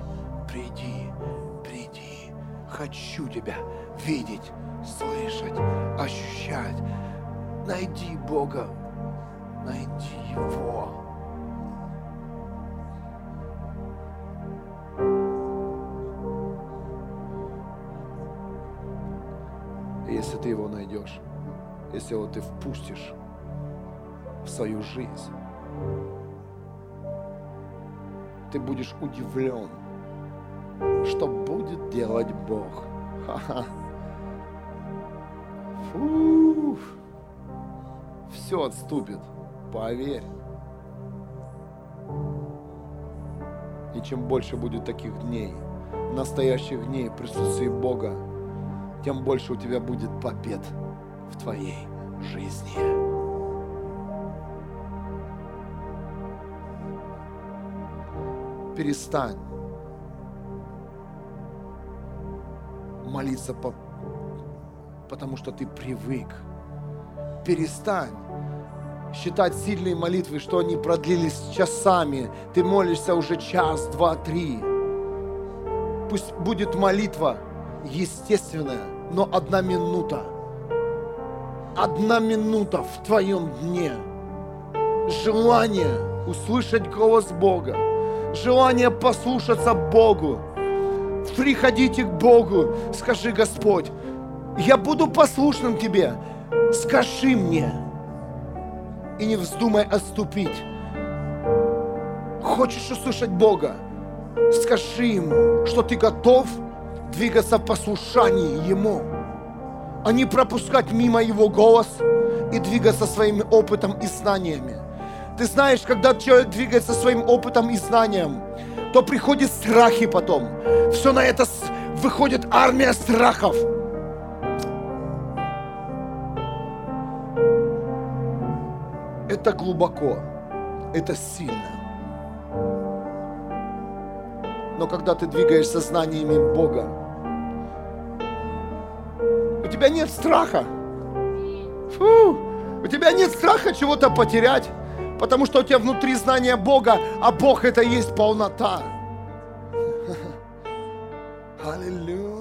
Хочу тебя видеть, слышать, ощущать. Найди Бога, найди Его. Если ты его найдешь, если его ты впустишь в свою жизнь, ты будешь удивлен, что будет делать Бог. Ха-ха. Фу. Все отступит, поверь. И чем больше будет таких дней, настоящих дней в присутствии Бога, тем больше у тебя будет побед в твоей жизни. Перестань молиться, по, потому что ты привык. Перестань считать сильные молитвы, что они продлились часами. Ты молишься уже час, два, три. Пусть будет молитва естественная, но одна минута. Одна минута в твоем дне. Желание услышать голос Бога. Желание послушаться Богу. Приходите к Богу. Скажи, Господь, я буду послушным Тебе. Скажи мне. И не вздумай отступить. Хочешь услышать Бога? Скажи Ему, что ты готов двигаться в послушании Ему, а не пропускать мимо Его голос и двигаться своим опытом и знаниями. Ты знаешь, когда человек двигается своим опытом и знанием, то приходят страхи потом. Все на это выходит армия страхов. Это глубоко, это сильно. Но когда ты двигаешься знаниями Бога, у тебя нет страха. Фу, у тебя нет страха чего-то потерять, потому что у тебя внутри знания Бога, а Бог это и есть полнота. Аллилуйя.